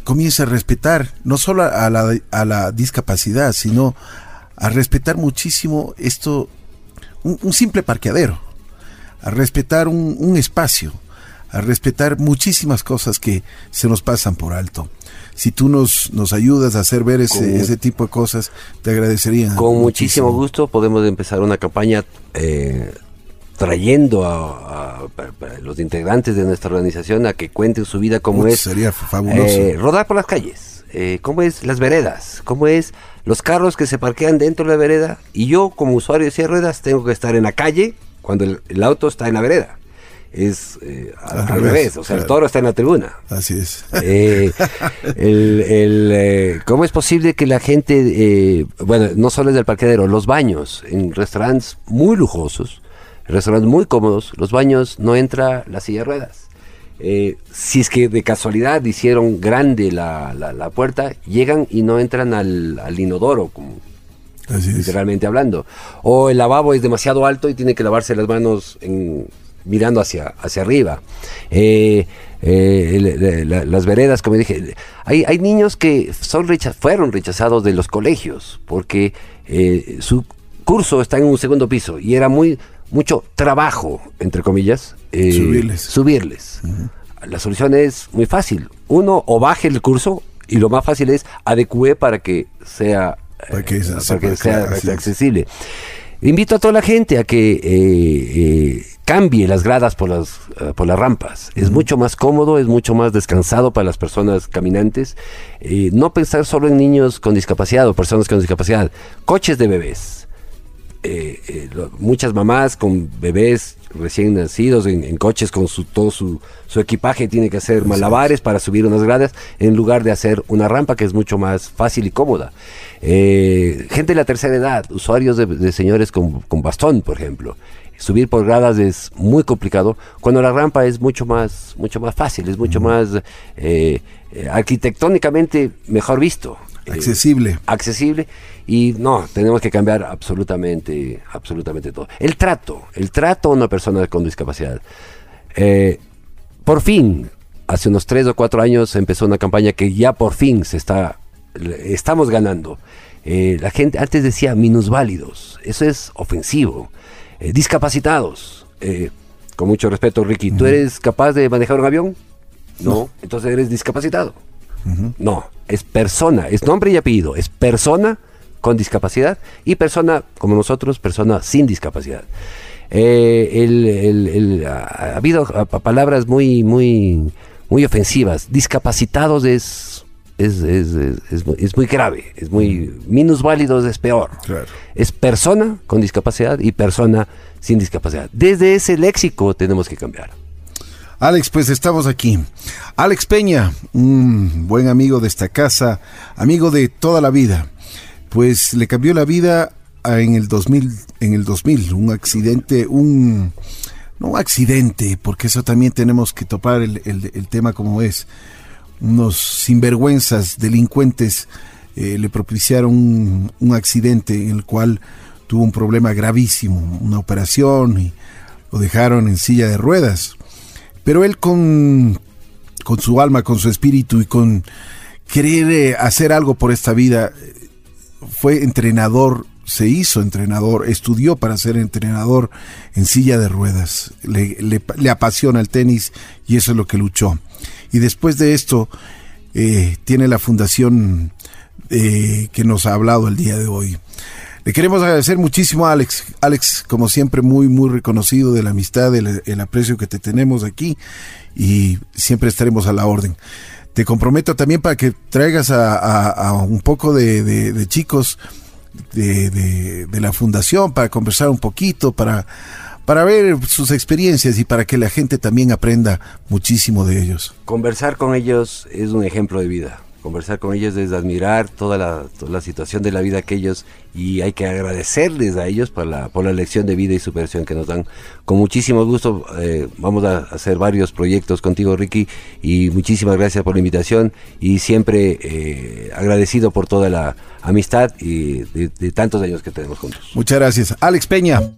Speaker 2: comience a respetar no solo a la, a la discapacidad, sino a respetar muchísimo esto, un, simple parqueadero, a respetar un, un, espacio, a respetar muchísimas cosas que se nos pasan por alto si tú nos, nos ayudas a hacer ver ese, ese tipo de cosas, te agradecería.
Speaker 3: Con muchísimo, gusto podemos empezar una campaña eh, trayendo a, los integrantes de nuestra organización a que cuenten su vida como es.
Speaker 2: Sería fabuloso.
Speaker 3: Eh, rodar por las calles, eh, cómo es las veredas, cómo es los carros que se parquean dentro de la vereda y yo como usuario de ruedas tengo que estar en la calle cuando el auto está en la vereda es eh, al, revés, o sea, el toro está en la tribuna.
Speaker 2: Así es.
Speaker 3: Eh, el, eh, ¿Cómo es posible que la gente, bueno, no solo es del parqueadero, los baños en restaurantes muy lujosos, restaurantes muy cómodos, los baños no entra la silla de ruedas? si es que de casualidad hicieron grande la, la, puerta, llegan y no entran al, al inodoro, como, literalmente hablando. O el lavabo es demasiado alto y tiene que lavarse las manos en mirando hacia, hacia arriba. Eh, eh, las veredas, como dije, hay, hay niños que son fueron rechazados de los colegios porque eh, su curso está en un segundo piso y era muy mucho trabajo, entre comillas,
Speaker 2: subirles.
Speaker 3: subirles. La solución es muy fácil. Uno, o baje el curso y lo más fácil es adecue para que sea, para que, sea, accesible. Invito a toda la gente a que cambie las gradas por las, eh, por las rampas. Es mucho más cómodo, es mucho más descansado para las personas caminantes. no pensar solo en niños con discapacidad o personas con discapacidad. Coches de bebés. Eh, eh, muchas mamás con bebés recién nacidos en, coches con su, todo su, su, equipaje tiene que hacer malabares para subir unas gradas en lugar de hacer una rampa que es mucho más fácil y cómoda. gente de la tercera edad, usuarios de, de señores con, con, bastón, por ejemplo subir por gradas es muy complicado, cuando la rampa es mucho más, mucho más fácil, es mucho más eh, eh, arquitectónicamente mejor visto.
Speaker 2: Eh, accesible.
Speaker 3: accesible. Y no, tenemos que cambiar absolutamente, absolutamente todo. El trato, el trato a una persona con discapacidad. por fin, hace unos tres o cuatro años empezó una campaña que ya por fin se está, estamos ganando. la gente antes decía minusválidos, eso es ofensivo. Eh, discapacitados. Eh, con mucho respeto, Ricky, ¿tú eres capaz de manejar un avión? No, entonces eres discapacitado. No, es persona, es nombre y apellido, es persona con discapacidad y persona como nosotros, persona sin discapacidad. Eh, ha, habido palabras muy, muy, muy ofensivas. Discapacitados es es, es, es, muy grave, es muy minusválido, es peor. Es persona con discapacidad y persona sin discapacidad. Desde ese léxico tenemos que cambiar.
Speaker 2: Alex, pues estamos aquí. Alex Peña, un buen amigo de esta casa, amigo de toda la vida. Pues le cambió la vida en el 2000, en el 2000, un accidente, un no un accidente, porque eso también tenemos que topar el, el, tema como es. Unos sinvergüenzas, delincuentes, eh, le propiciaron un, accidente en el cual tuvo un problema gravísimo, una operación y lo dejaron en silla de ruedas. Pero él con, con su alma, con su espíritu y con querer eh, hacer algo por esta vida, fue entrenador, se hizo entrenador, estudió para ser entrenador en silla de ruedas. Le, le, apasiona el tenis y eso es lo que luchó. Y después de esto, eh, tiene la fundación eh, que nos ha hablado el día de hoy. Le queremos agradecer muchísimo a Alex. Alex, como siempre, muy, muy reconocido de la amistad, del el aprecio que te tenemos aquí y siempre estaremos a la orden. Te comprometo también para que traigas a, un poco de, chicos de, la fundación para conversar un poquito, para, para ver sus experiencias y para que la gente también aprenda muchísimo de ellos.
Speaker 3: Conversar con ellos es un ejemplo de vida conversar con ellos es admirar toda la, situación de la vida que ellos y hay que agradecerles a ellos por la, por la lección de vida y superación que nos dan. Con muchísimo gusto eh, vamos a hacer varios proyectos contigo Ricky y muchísimas gracias por la invitación y siempre eh, agradecido por toda la amistad y de tantos años que tenemos juntos.
Speaker 2: Muchas gracias. Alex Peña.